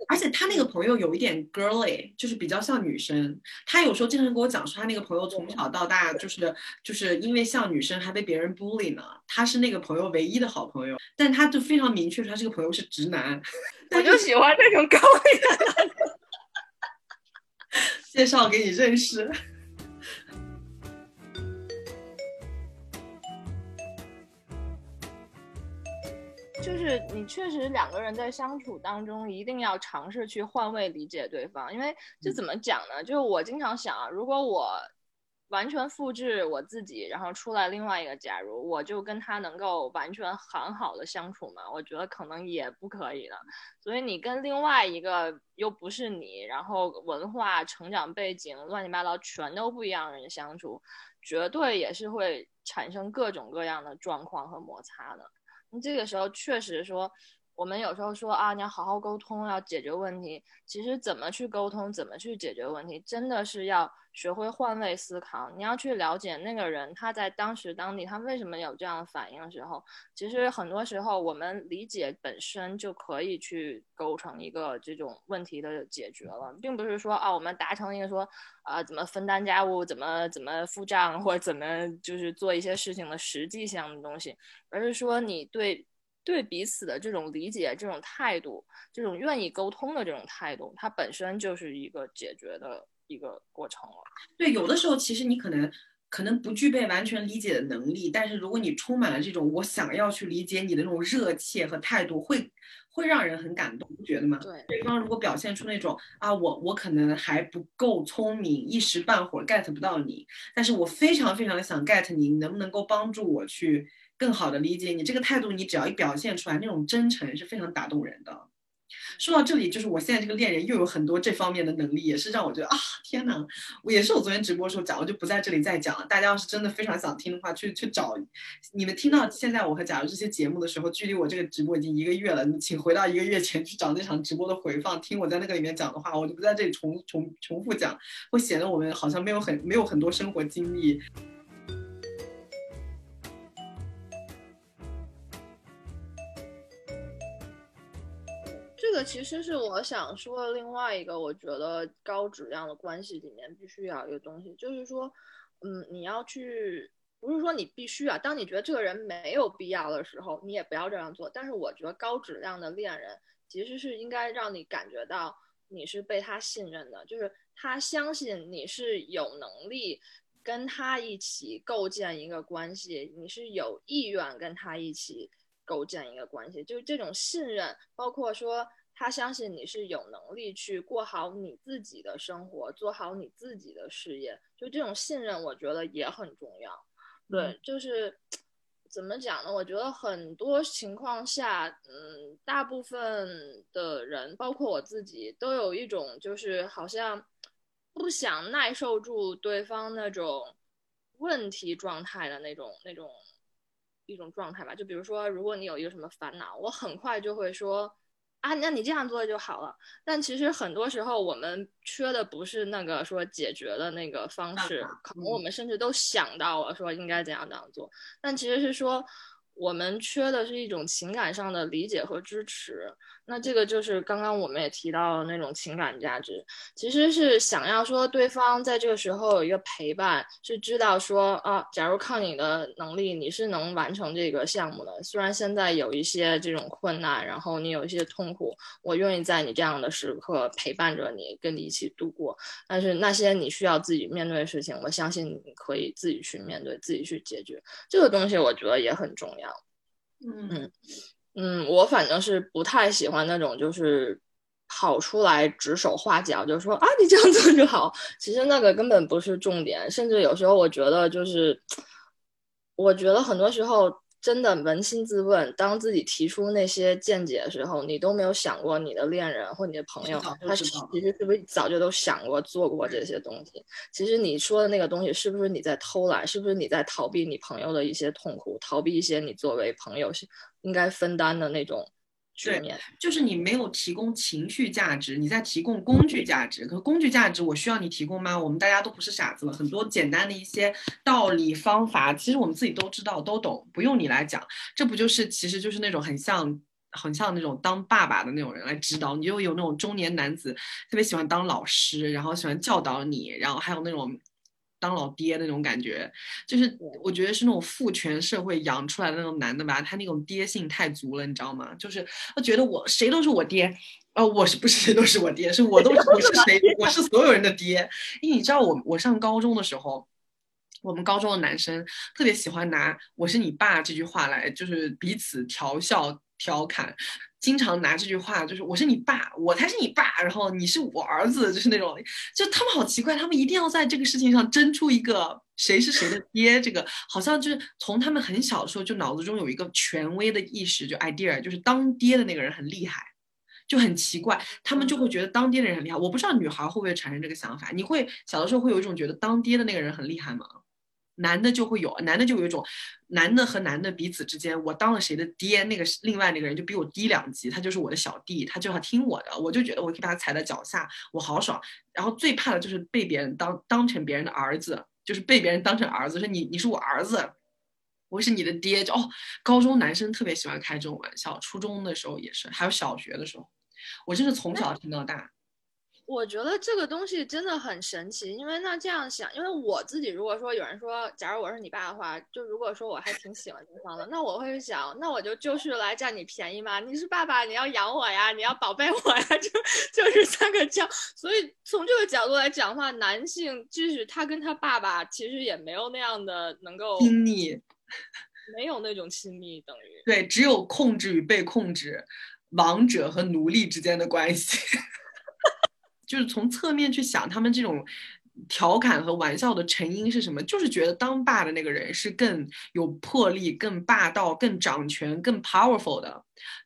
而且他那个朋友有一点 girly，就是比较像女生。他有时候经常跟我讲说，他那个朋友从小到大就是就是因为像女生还被别人 bully 呢。他是那个朋友唯一的好朋友，但他就非常明确说他这个朋友是直男。我就喜欢这种高冷的。介绍给你认识。就是你确实两个人在相处当中，一定要尝试去换位理解对方，因为这怎么讲呢？就是我经常想啊，如果我完全复制我自己，然后出来另外一个假如，我就跟他能够完全很好的相处嘛？我觉得可能也不可以的。所以你跟另外一个又不是你，然后文化、成长背景乱七八糟全都不一样的人相处，绝对也是会产生各种各样的状况和摩擦的。这个时候确实说，我们有时候说啊，你要好好沟通，要解决问题。其实怎么去沟通，怎么去解决问题，真的是要学会换位思考。你要去了解那个人他在当时当地他为什么有这样的反应的时候，其实很多时候我们理解本身就可以去构成一个这种问题的解决了，并不是说啊，我们达成一个说啊怎么分担家务，怎么怎么付账，或者怎么就是做一些事情的实际性的东西，而是说你对。对彼此的这种理解、这种态度、这种愿意沟通的这种态度，它本身就是一个解决的一个过程了。对，有的时候其实你可能。可能不具备完全理解的能力，但是如果你充满了这种我想要去理解你的那种热切和态度，会会让人很感动，不觉得吗？对，对方如果表现出那种啊，我我可能还不够聪明，一时半会儿 get 不到你，但是我非常非常的想 get 你，你能不能够帮助我去更好的理解你这个态度？你只要一表现出来，那种真诚是非常打动人的。说到这里，就是我现在这个恋人又有很多这方面的能力，也是让我觉得啊，天哪！我也是我昨天直播时候讲，我就不在这里再讲了。大家要是真的非常想听的话，去去找你们听到现在我和假如这些节目的时候，距离我这个直播已经一个月了，你请回到一个月前去找那场直播的回放，听我在那个里面讲的话，我就不在这里重重重复讲，会显得我们好像没有很没有很多生活经历。个其实是我想说的另外一个，我觉得高质量的关系里面必须要有一个东西，就是说，嗯，你要去，不是说你必须啊，当你觉得这个人没有必要的时候，你也不要这样做。但是我觉得高质量的恋人其实是应该让你感觉到你是被他信任的，就是他相信你是有能力跟他一起构建一个关系，你是有意愿跟他一起。构建一个关系，就是这种信任，包括说他相信你是有能力去过好你自己的生活，做好你自己的事业，就这种信任，我觉得也很重要。对，就是怎么讲呢？我觉得很多情况下，嗯，大部分的人，包括我自己，都有一种就是好像不想耐受住对方那种问题状态的那种那种。一种状态吧，就比如说，如果你有一个什么烦恼，我很快就会说，啊，那你这样做就好了。但其实很多时候，我们缺的不是那个说解决的那个方式，可能我们甚至都想到了说应该怎样怎样做，但其实是说。我们缺的是一种情感上的理解和支持，那这个就是刚刚我们也提到的那种情感价值，其实是想要说对方在这个时候有一个陪伴，是知道说啊，假如靠你的能力，你是能完成这个项目的。虽然现在有一些这种困难，然后你有一些痛苦，我愿意在你这样的时刻陪伴着你，跟你一起度过。但是那些你需要自己面对的事情，我相信你可以自己去面对，自己去解决。这个东西我觉得也很重要。嗯嗯嗯，我反正是不太喜欢那种就是跑出来指手画脚，就说啊你这样做就好。其实那个根本不是重点，甚至有时候我觉得就是，我觉得很多时候。真的扪心自问，当自己提出那些见解的时候，你都没有想过你的恋人或你的朋友，他其实是不是早就都想过做过这些东西？其实你说的那个东西，是不是你在偷懒？是不是你在逃避你朋友的一些痛苦，逃避一些你作为朋友应该分担的那种？对，就是你没有提供情绪价值，你在提供工具价值。可工具价值，我需要你提供吗？我们大家都不是傻子了，很多简单的一些道理方法，其实我们自己都知道、都懂，不用你来讲。这不就是，其实就是那种很像、很像那种当爸爸的那种人来指导你，就有那种中年男子特别喜欢当老师，然后喜欢教导你，然后还有那种。当老爹那种感觉，就是我觉得是那种父权社会养出来的那种男的吧，他那种爹性太足了，你知道吗？就是他觉得我谁都是我爹，呃，我是不是谁都是我爹？是我都我是 谁，我是所有人的爹。因为你知道，我我上高中的时候，我们高中的男生特别喜欢拿“我是你爸”这句话来，就是彼此调笑调侃。经常拿这句话，就是我是你爸，我才是你爸，然后你是我儿子，就是那种，就他们好奇怪，他们一定要在这个事情上争出一个谁是谁的爹，这个好像就是从他们很小的时候就脑子中有一个权威的意识，就 idea，就是当爹的那个人很厉害，就很奇怪，他们就会觉得当爹的人很厉害。我不知道女孩会不会产生这个想法，你会小的时候会有一种觉得当爹的那个人很厉害吗？男的就会有，男的就有一种，男的和男的彼此之间，我当了谁的爹，那个另外那个人就比我低两级，他就是我的小弟，他就要听我的，我就觉得我可以把他踩在脚下，我好爽。然后最怕的就是被别人当当成别人的儿子，就是被别人当成儿子，说你你是我儿子，我是你的爹。就哦，高中男生特别喜欢开这种玩笑，初中的时候也是，还有小学的时候，我真是从小听到大。我觉得这个东西真的很神奇，因为那这样想，因为我自己如果说有人说，假如我是你爸的话，就如果说我还挺喜欢对方的，那我会想，那我就就是来占你便宜嘛，你是爸爸，你要养我呀，你要宝贝我呀，就就是三个这样。所以从这个角度来讲的话，男性即使他跟他爸爸其实也没有那样的能够亲密，没有那种亲密，等于对，只有控制与被控制，王者和奴隶之间的关系。就是从侧面去想，他们这种调侃和玩笑的成因是什么？就是觉得当爸的那个人是更有魄力、更霸道、更掌权、更 powerful 的，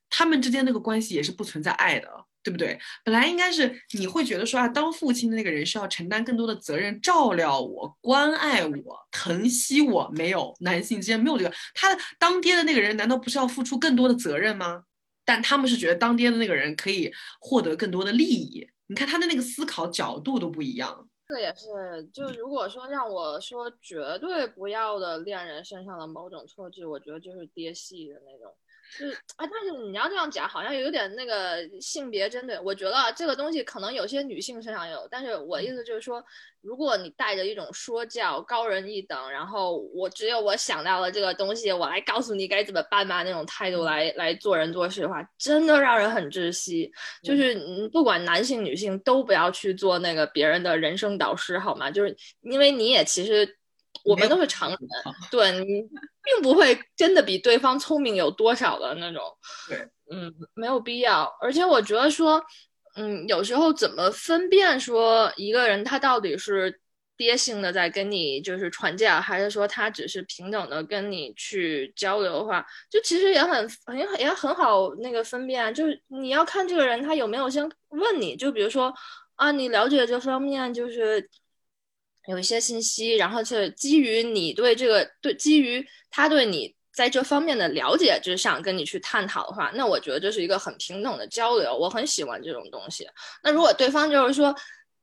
他们之间那个关系也是不存在爱的，对不对？本来应该是你会觉得说啊，当父亲的那个人是要承担更多的责任，照料我、关爱我、疼惜我，没有男性之间没有这个，他当爹的那个人难道不是要付出更多的责任吗？但他们是觉得当爹的那个人可以获得更多的利益。你看他的那个思考角度都不一样，这也是，就如果说让我说绝对不要的恋人身上的某种特质，我觉得就是爹系的那种。是啊，但是你要这样讲，好像有点那个性别针对。我觉得这个东西可能有些女性身上有，但是我意思就是说，如果你带着一种说教、高人一等，然后我只有我想到了这个东西，我来告诉你该怎么办吧那种态度来来做人做事的话，真的让人很窒息。就是不管男性女性都不要去做那个别人的人生导师，好吗？就是因为你也其实。我们都是常人，对你 并不会真的比对方聪明有多少的那种。对，嗯，没有必要。而且我觉得说，嗯，有时候怎么分辨说一个人他到底是爹性的在跟你就是传教，还是说他只是平等的跟你去交流的话，就其实也很很也很好那个分辨。就是你要看这个人他有没有先问你，就比如说啊，你了解这方面就是。有一些信息，然后是基于你对这个对基于他对你在这方面的了解之上跟你去探讨的话，那我觉得这是一个很平等的交流，我很喜欢这种东西。那如果对方就是说。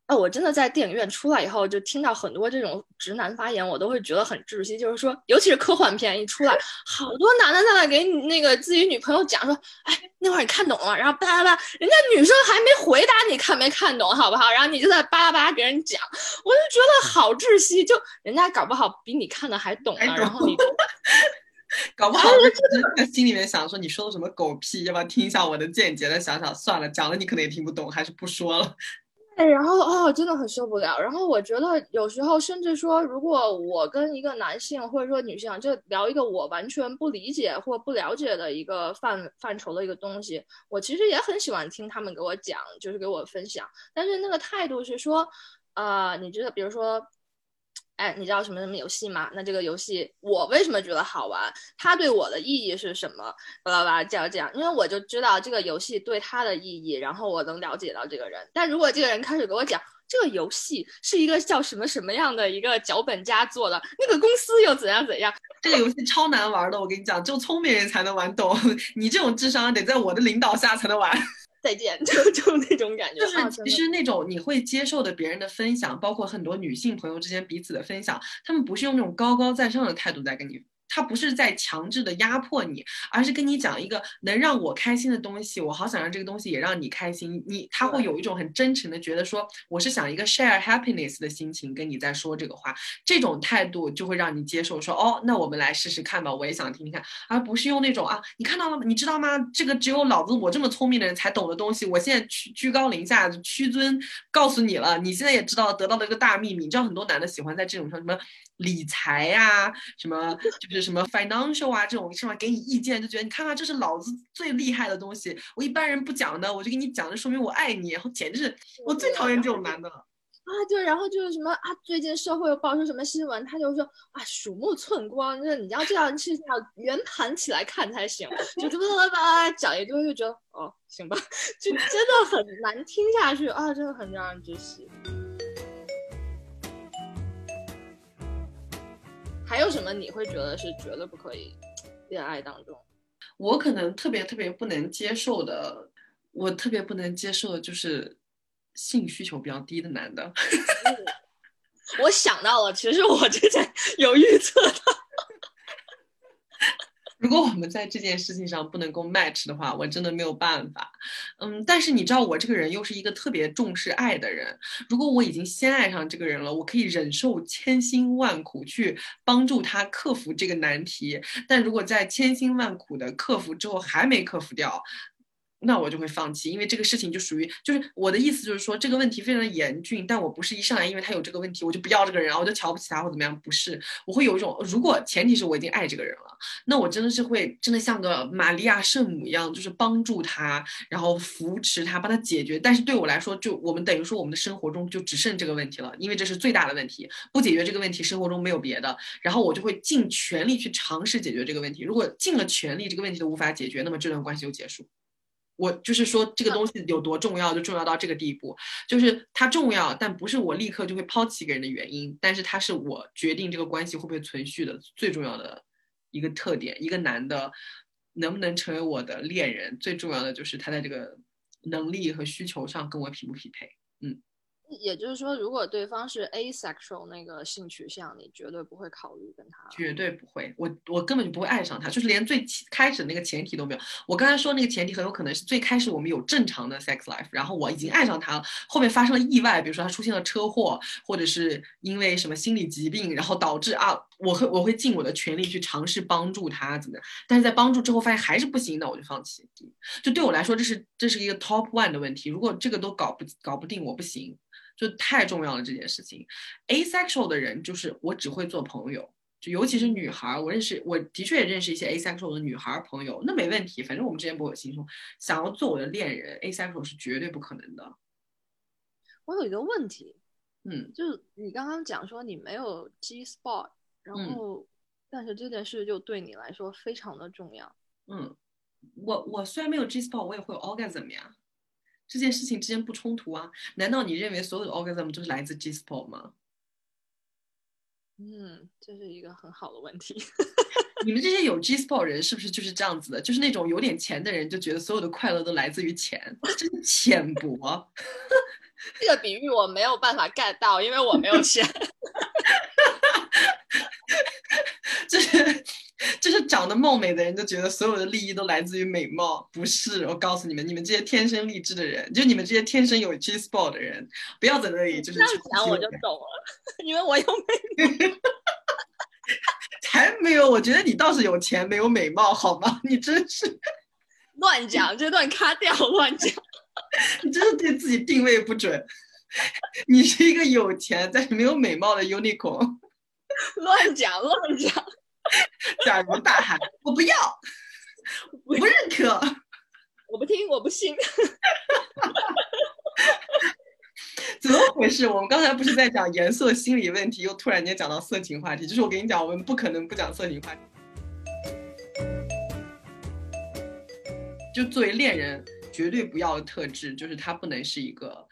啊，我真的在电影院出来以后，就听到很多这种直男发言，我都会觉得很窒息。就是说，尤其是科幻片一出来，好多男的在那给你那个自己女朋友讲说，哎，那会儿你看懂了，然后巴拉巴拉，人家女生还没回答你看没看懂，好不好？然后你就在巴拉巴拉给人讲，我就觉得好窒息。就人家搞不好比你看的还懂呢，然后你 搞不好在心里面想说，你说的什么狗屁？要不要听一下我的见解？再想想算了，讲了你可能也听不懂，还是不说了。然后哦，真的很受不了。然后我觉得有时候甚至说，如果我跟一个男性或者说女性就聊一个我完全不理解或不了解的一个范范畴的一个东西，我其实也很喜欢听他们给我讲，就是给我分享。但是那个态度是说，呃，你觉得比如说。哎，你知道什么什么游戏吗？那这个游戏我为什么觉得好玩？它对我的意义是什么？巴拉巴拉这样这样，因为我就知道这个游戏对他的意义，然后我能了解到这个人。但如果这个人开始给我讲这个游戏是一个叫什么什么样的一个脚本家做的，那个公司又怎样怎样，这个游戏超难玩的，我跟你讲，就聪明人才能玩懂，你这种智商得在我的领导下才能玩。再见，就就那种感觉。就是其实那种你会接受的别人的分享，包括很多女性朋友之间彼此的分享，他们不是用那种高高在上的态度在跟你。他不是在强制的压迫你，而是跟你讲一个能让我开心的东西。我好想让这个东西也让你开心。你他会有一种很真诚的觉得说，我是想一个 share happiness 的心情跟你在说这个话。这种态度就会让你接受说，哦，那我们来试试看吧。我也想听听看，而不是用那种啊，你看到了吗？你知道吗？这个只有老子我这么聪明的人才懂的东西，我现在居居高临下屈尊告诉你了。你现在也知道得到了一个大秘密。你知道很多男的喜欢在这种上什么？理财呀，什么就是什么 financial 啊，这种什么？给你意见就觉得你看看，这是老子最厉害的东西，我一般人不讲的，我就给你讲，就，说明我爱你，然后简直是我最讨厌这种男的了啊！对，然后就是什么啊，最近社会又爆出什么新闻，他就说啊，鼠目寸光，就是你要这样事情要圆盘起来看才行，就叭叭叭讲一堆，就觉得哦，行吧，就真的很难听下去啊，真的很让人窒息。还有什么你会觉得是绝对不可以恋爱当中？我可能特别特别不能接受的，我特别不能接受的就是性需求比较低的男的。我想到了，其实我之前有预测的。如果我们在这件事情上不能够 match 的话，我真的没有办法。嗯，但是你知道我这个人又是一个特别重视爱的人。如果我已经先爱上这个人了，我可以忍受千辛万苦去帮助他克服这个难题。但如果在千辛万苦的克服之后还没克服掉，那我就会放弃，因为这个事情就属于，就是我的意思就是说这个问题非常的严峻，但我不是一上来因为他有这个问题我就不要这个人，我就瞧不起他或怎么样，不是，我会有一种，如果前提是我已经爱这个人了，那我真的是会真的像个玛利亚圣母一样，就是帮助他，然后扶持他，帮他解决。但是对我来说，就我们等于说我们的生活中就只剩这个问题了，因为这是最大的问题，不解决这个问题，生活中没有别的。然后我就会尽全力去尝试解决这个问题。如果尽了全力，这个问题都无法解决，那么这段关系就结束。我就是说，这个东西有多重要，就重要到这个地步。就是它重要，但不是我立刻就会抛弃一个人的原因。但是它是我决定这个关系会不会存续的最重要的一个特点。一个男的能不能成为我的恋人，最重要的就是他在这个能力和需求上跟我匹不匹配。也就是说，如果对方是 asexual 那个性取向，你绝对不会考虑跟他。绝对不会，我我根本就不会爱上他，就是连最开始那个前提都没有。我刚才说那个前提很有可能是最开始我们有正常的 sex life，然后我已经爱上他了，后面发生了意外，比如说他出现了车祸，或者是因为什么心理疾病，然后导致啊，我会我会尽我的全力去尝试帮助他怎么样，但是在帮助之后发现还是不行，那我就放弃。就对我来说，这是这是一个 top one 的问题。如果这个都搞不搞不定，我不行。就太重要了这件事情，asexual 的人就是我只会做朋友，就尤其是女孩，我认识我的确也认识一些 asexual 的女孩朋友，那没问题，反正我们之间不会有心胸想要做我的恋人，asexual 是绝对不可能的。我有一个问题，嗯，就是你刚刚讲说你没有 G spot，然后但是这件事就对你来说非常的重要。嗯，我我虽然没有 G spot，我也会有 orgasm 呀。这件事情之间不冲突啊？难道你认为所有的 orgasm 都是来自 G spot 吗？嗯，这是一个很好的问题。你们这些有 G spot 人是不是就是这样子的？就是那种有点钱的人就觉得所有的快乐都来自于钱，真浅薄。这个比喻我没有办法 get 到，因为我没有钱。就是。就是长得貌美的人就觉得所有的利益都来自于美貌，不是？我告诉你们，你们这些天生丽质的人，就你们这些天生有 G spot 的人，不要在那里就是这样讲我就懂了，因为我有 美。才没有，我觉得你倒是有钱没有美貌，好吗？你真是乱讲，这段卡掉，乱讲。你真是对自己定位不准。你是一个有钱但是没有美貌的 unicorn。乱讲，乱讲。假如大喊“我不要，我不认可，我不听，我不信”，怎么回事？我们刚才不是在讲颜色心理问题，又突然间讲到色情话题。就是我跟你讲，我们不可能不讲色情话题。就作为恋人，绝对不要的特质，就是他不能是一个。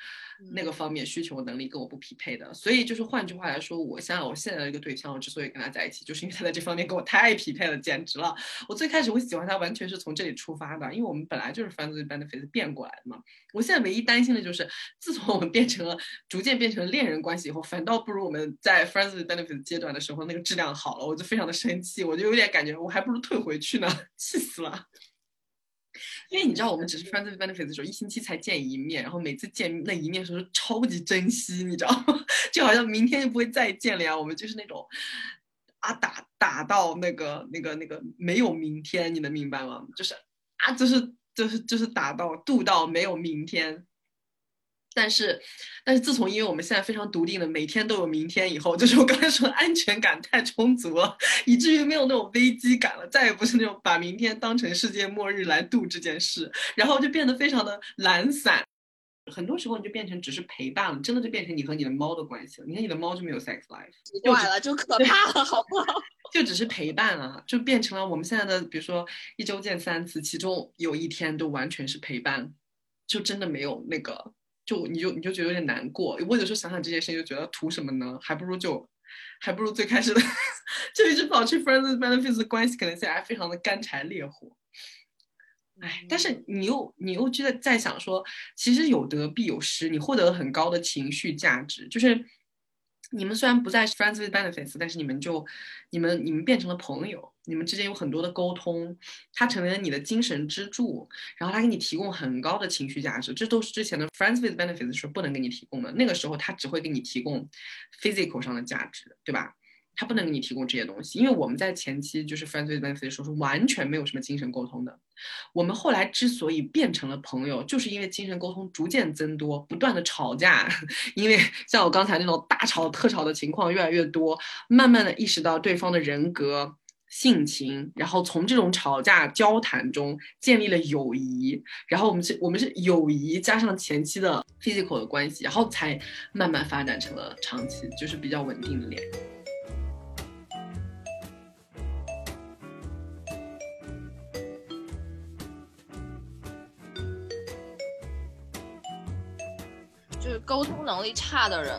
那个方面需求能力跟我不匹配的，所以就是换句话来说，我想我现在的一个对象，我之所以跟他在一起，就是因为他在这方面跟我太匹配了，简直了！我最开始我喜欢他，完全是从这里出发的，因为我们本来就是 friends with benefits 变过来的嘛。我现在唯一担心的就是，自从我们变成了逐渐变成了恋人关系以后，反倒不如我们在 friends with benefits 阶段的时候那个质量好了，我就非常的生气，我就有点感觉我还不如退回去呢，气死了。因为你知道，我们只是 friends with benefits 的时候，一星期才见一面，然后每次见那一面的时候超级珍惜，你知道吗？就好像明天就不会再见了呀。我们就是那种啊打打到那个那个那个没有明天，你能明白吗？就是啊，就是就是就是打到度到没有明天。但是，但是自从因为我们现在非常笃定的每天都有明天以后，就是我刚才说安全感太充足了，以至于没有那种危机感了，再也不是那种把明天当成世界末日来度这件事，然后就变得非常的懒散。很多时候你就变成只是陪伴了，真的就变成你和你的猫的关系了。你看你的猫就没有 sex life，怪了，就可怕了，好不好？就只是陪伴了，就变成了我们现在的，比如说一周见三次，其中有一天都完全是陪伴，就真的没有那个。就你就你就觉得有点难过，我有时候想想这件事情，就觉得图什么呢？还不如就，还不如最开始的 就一直保持 friends benefits 的关系，可能现在还非常的干柴烈火。哎，但是你又你又觉得在想说，其实有得必有失，你获得了很高的情绪价值，就是你们虽然不再是 friends with benefits，但是你们就你们你们变成了朋友，你们之间有很多的沟通，他成为了你的精神支柱，然后他给你提供很高的情绪价值，这都是之前的 friends with benefits 是不能给你提供的。那个时候他只会给你提供 physical 上的价值，对吧？他不能给你提供这些东西，因为我们在前期就是 friends with benefits 时候是完全没有什么精神沟通的。我们后来之所以变成了朋友，就是因为精神沟通逐渐增多，不断的吵架，因为像我刚才那种大吵特吵的情况越来越多，慢慢的意识到对方的人格、性情，然后从这种吵架交谈中建立了友谊，然后我们是我们是友谊加上前期的 physical 的关系，然后才慢慢发展成了长期就是比较稳定的恋人。就是沟通能力差的人，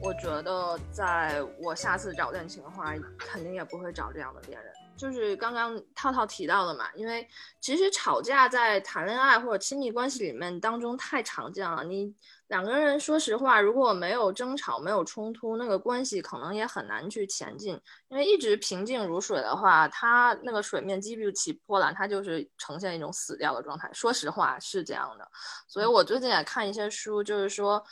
我觉得在我下次找恋情的话，肯定也不会找这样的恋人。就是刚刚套套提到的嘛，因为其实吵架在谈恋爱或者亲密关系里面当中太常见了。你两个人说实话，如果没有争吵、没有冲突，那个关系可能也很难去前进。因为一直平静如水的话，它那个水面积不起波澜，它就是呈现一种死掉的状态。说实话是这样的。所以我最近也看一些书，就是说。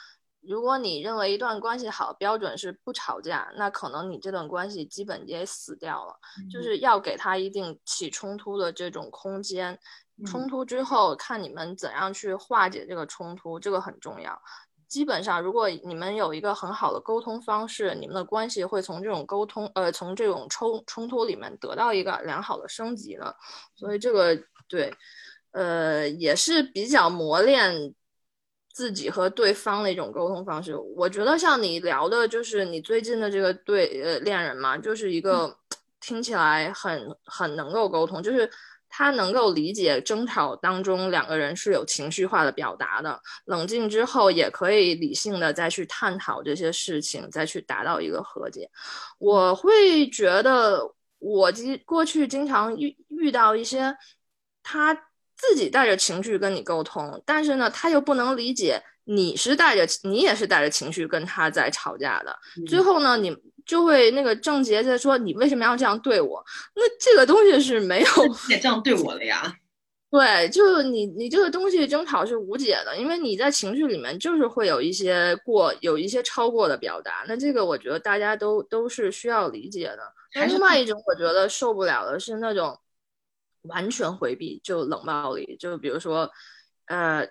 如果你认为一段关系好标准是不吵架，那可能你这段关系基本也死掉了。就是要给他一定起冲突的这种空间，冲突之后看你们怎样去化解这个冲突，这个很重要。基本上，如果你们有一个很好的沟通方式，你们的关系会从这种沟通，呃，从这种冲冲突里面得到一个良好的升级的。所以这个对，呃，也是比较磨练。自己和对方的一种沟通方式，我觉得像你聊的，就是你最近的这个对呃恋人嘛，就是一个听起来很很能够沟通，就是他能够理解争吵当中两个人是有情绪化的表达的，冷静之后也可以理性的再去探讨这些事情，再去达到一个和解。我会觉得我经过去经常遇遇到一些他。自己带着情绪跟你沟通，但是呢，他又不能理解你是带着你也是带着情绪跟他在吵架的。最后呢，你就会那个症结在说你为什么要这样对我？那这个东西是没有也这样对我了呀。对，就是你你这个东西争吵是无解的，因为你在情绪里面就是会有一些过有一些超过的表达。那这个我觉得大家都都是需要理解的。那另外一种我觉得受不了的是那种。完全回避就冷暴力，就比如说，呃，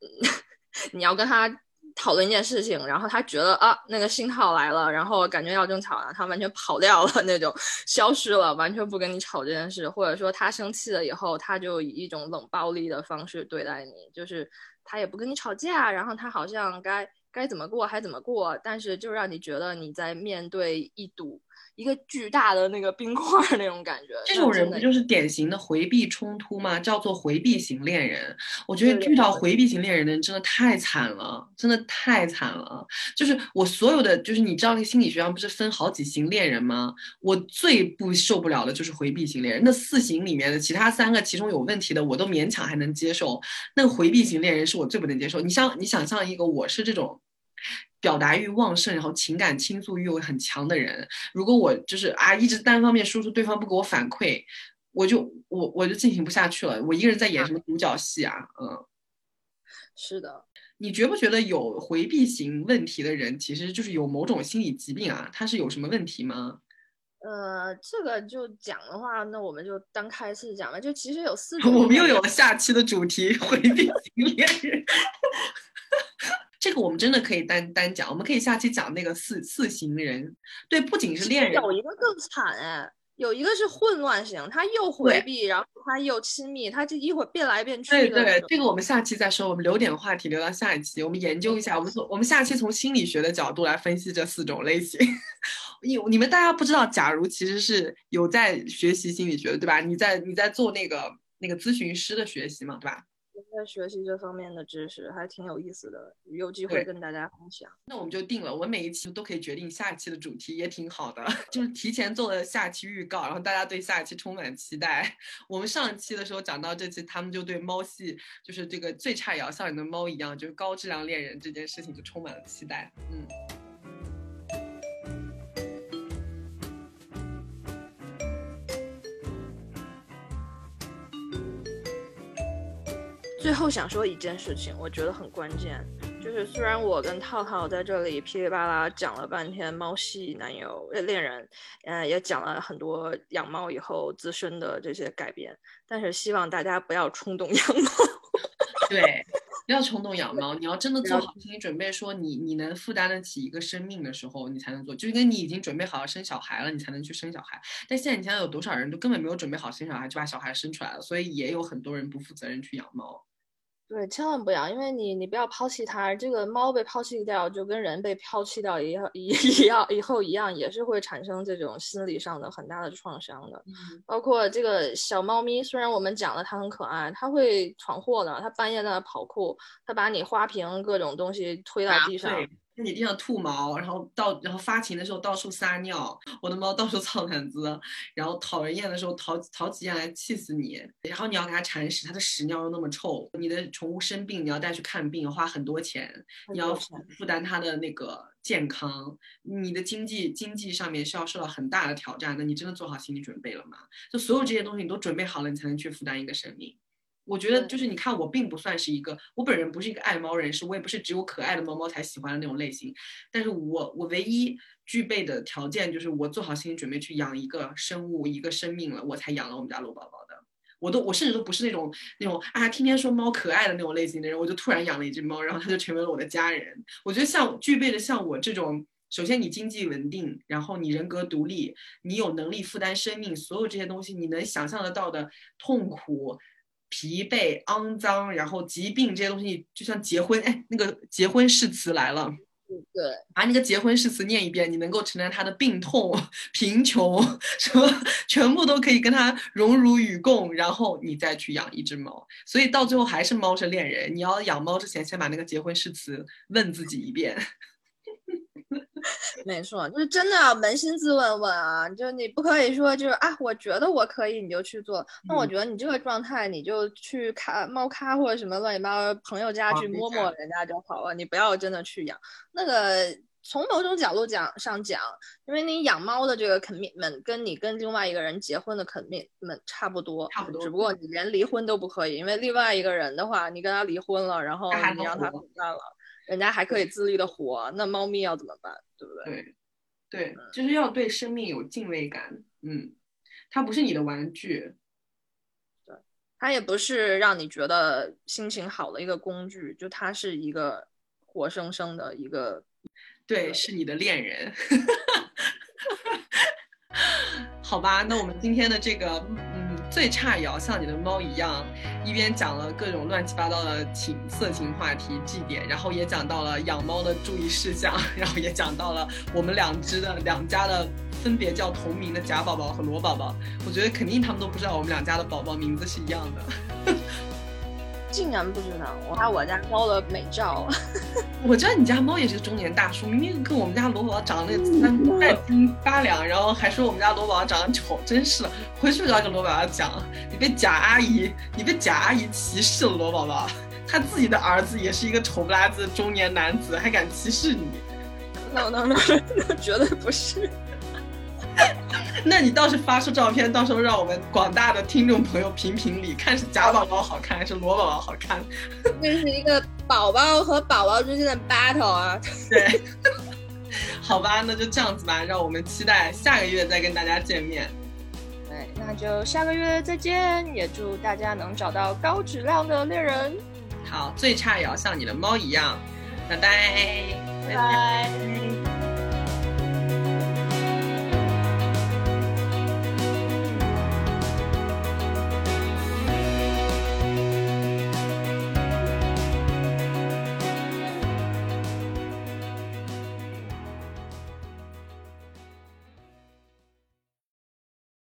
你要跟他讨论一件事情，然后他觉得啊那个信号来了，然后感觉要争吵了，他完全跑掉了那种，消失了，完全不跟你吵这件事，或者说他生气了以后，他就以一种冷暴力的方式对待你，就是他也不跟你吵架，然后他好像该该怎么过还怎么过，但是就让你觉得你在面对一堵。一个巨大的那个冰块那种感觉，这种人不就是典型的回避冲突吗？叫做回避型恋人。我觉得遇到回避型恋人的人真的太惨了，真的太惨了。就是我所有的，就是你知道那个心理学上不是分好几型恋人吗？我最不受不了的就是回避型恋人。那四型里面的其他三个，其中有问题的我都勉强还能接受，那个回避型恋人是我最不能接受。你像你想象一个我是这种。表达欲旺盛，然后情感倾诉欲又很强的人，如果我就是啊一直单方面输出，对方不给我反馈，我就我我就进行不下去了。我一个人在演什么独角戏啊？嗯，是的。你觉不觉得有回避型问题的人，其实就是有某种心理疾病啊？他是有什么问题吗？呃，这个就讲的话，那我们就单开次讲了。就其实有四种，我们又有了下期的主题：回避型恋人。这个我们真的可以单单讲，我们可以下期讲那个四四型人。对，不仅是恋人，有一个更惨哎，有一个是混乱型，他又回避，然后他又亲密，他就一会儿变来变去。对对，这个我们下期再说，我们留点话题留到下一期，我们研究一下，我们从我们下期从心理学的角度来分析这四种类型。你你们大家不知道，假如其实是有在学习心理学的，对吧？你在你在做那个那个咨询师的学习嘛，对吧？在学习这方面的知识还挺有意思的，有机会跟大家分享。那我们就定了，我们每一期都可以决定下一期的主题，也挺好的。就是提前做了下期预告，然后大家对下一期充满期待。我们上期的时候讲到这期，他们就对猫系，就是这个最差也要像你的猫一样，就是高质量恋人这件事情就充满了期待。嗯。最后想说一件事情，我觉得很关键，就是虽然我跟套套在这里噼里啪啦讲了半天猫系男友呃恋人，呃，也讲了很多养猫以后自身的这些改变，但是希望大家不要冲动 养猫。对，不要冲动养猫，你要真的做好心理准备，说你你能负担得起一个生命的时候，你才能做。就跟你已经准备好要生小孩了，你才能去生小孩。但现在你想想，有多少人都根本没有准备好生小孩，就把小孩生出来了，所以也有很多人不负责任去养猫。对，千万不要，因为你你不要抛弃它。这个猫被抛弃掉，就跟人被抛弃掉一样一 一样以后一样，也是会产生这种心理上的很大的创伤的。包括这个小猫咪，虽然我们讲了它很可爱，它会闯祸的。它半夜在那跑酷，它把你花瓶各种东西推到地上。在你地上吐毛，然后到然后发情的时候到处撒尿，我的猫到处操毯子，然后讨人厌的时候讨讨起厌来气死你，然后你要给它铲屎，它的屎尿又那么臭，你的宠物生病你要带去看病，花很多钱，你要负担它的那个健康，你的经济经济上面是要受到很大的挑战的，你真的做好心理准备了吗？就所有这些东西你都准备好了，你才能去负担一个生命。我觉得就是你看，我并不算是一个，我本人不是一个爱猫人士，我也不是只有可爱的猫猫才喜欢的那种类型。但是我我唯一具备的条件就是我做好心理准备去养一个生物，一个生命了，我才养了我们家罗宝宝的。我都我甚至都不是那种那种啊天天说猫可爱的那种类型的人，我就突然养了一只猫，然后它就成为了我的家人。我觉得像具备的像我这种，首先你经济稳定，然后你人格独立，你有能力负担生命，所有这些东西你能想象得到的痛苦。疲惫、肮脏，然后疾病这些东西，就像结婚，哎，那个结婚誓词来了，对，把那个结婚誓词念一遍，你能够承担他的病痛、贫穷，什么全部都可以跟他荣辱与共，然后你再去养一只猫。所以到最后还是猫是恋人。你要养猫之前，先把那个结婚誓词问自己一遍。没错，就是真的要扪心自问问啊，就你不可以说就是啊，我觉得我可以你就去做。那我觉得你这个状态，你就去看猫咖或者什么乱七八糟朋友家去摸摸人家就好了。你不要真的去养。那个从某种角度讲上讲，因为你养猫的这个 commitment 跟你跟另外一个人结婚的 commitment 差不多，差不多。只不过你连离婚都不可以，因为另外一个人的话，你跟他离婚了，然后你让他滚蛋了。人家还可以自律的活，那猫咪要怎么办？对不对？对，对，就是要对生命有敬畏感。嗯，它不是你的玩具，对，它也不是让你觉得心情好的一个工具，就它是一个活生生的一个，对，是你的恋人。好吧，那我们今天的这个，嗯，最差也要像你的猫一样，一边讲了各种乱七八糟的情色情话题祭点，然后也讲到了养猫的注意事项，然后也讲到了我们两只的两家的分别叫同名的贾宝宝和罗宝宝。我觉得肯定他们都不知道我们两家的宝宝名字是一样的。竟然不知道，我拍我家猫的美照。我知道你家猫也是个中年大叔，明明跟我们家罗宝宝长得那三半斤八两，然后还说我们家罗宝宝长得丑，真是的。回去就要跟罗宝宝讲，你被贾阿姨，你被贾阿姨歧视了，罗宝宝。他自己的儿子也是一个丑不拉几的中年男子，还敢歧视你？no no no，那绝对不是。那你倒是发出照片，到时候让我们广大的听众朋友评评理，看是贾宝宝好看还是罗宝宝好看。这是一个宝宝和宝宝之间的 battle 啊。对，好吧，那就这样子吧，让我们期待下个月再跟大家见面。对，那就下个月再见，也祝大家能找到高质量的恋人。好，最差也要像你的猫一样。拜拜，拜拜。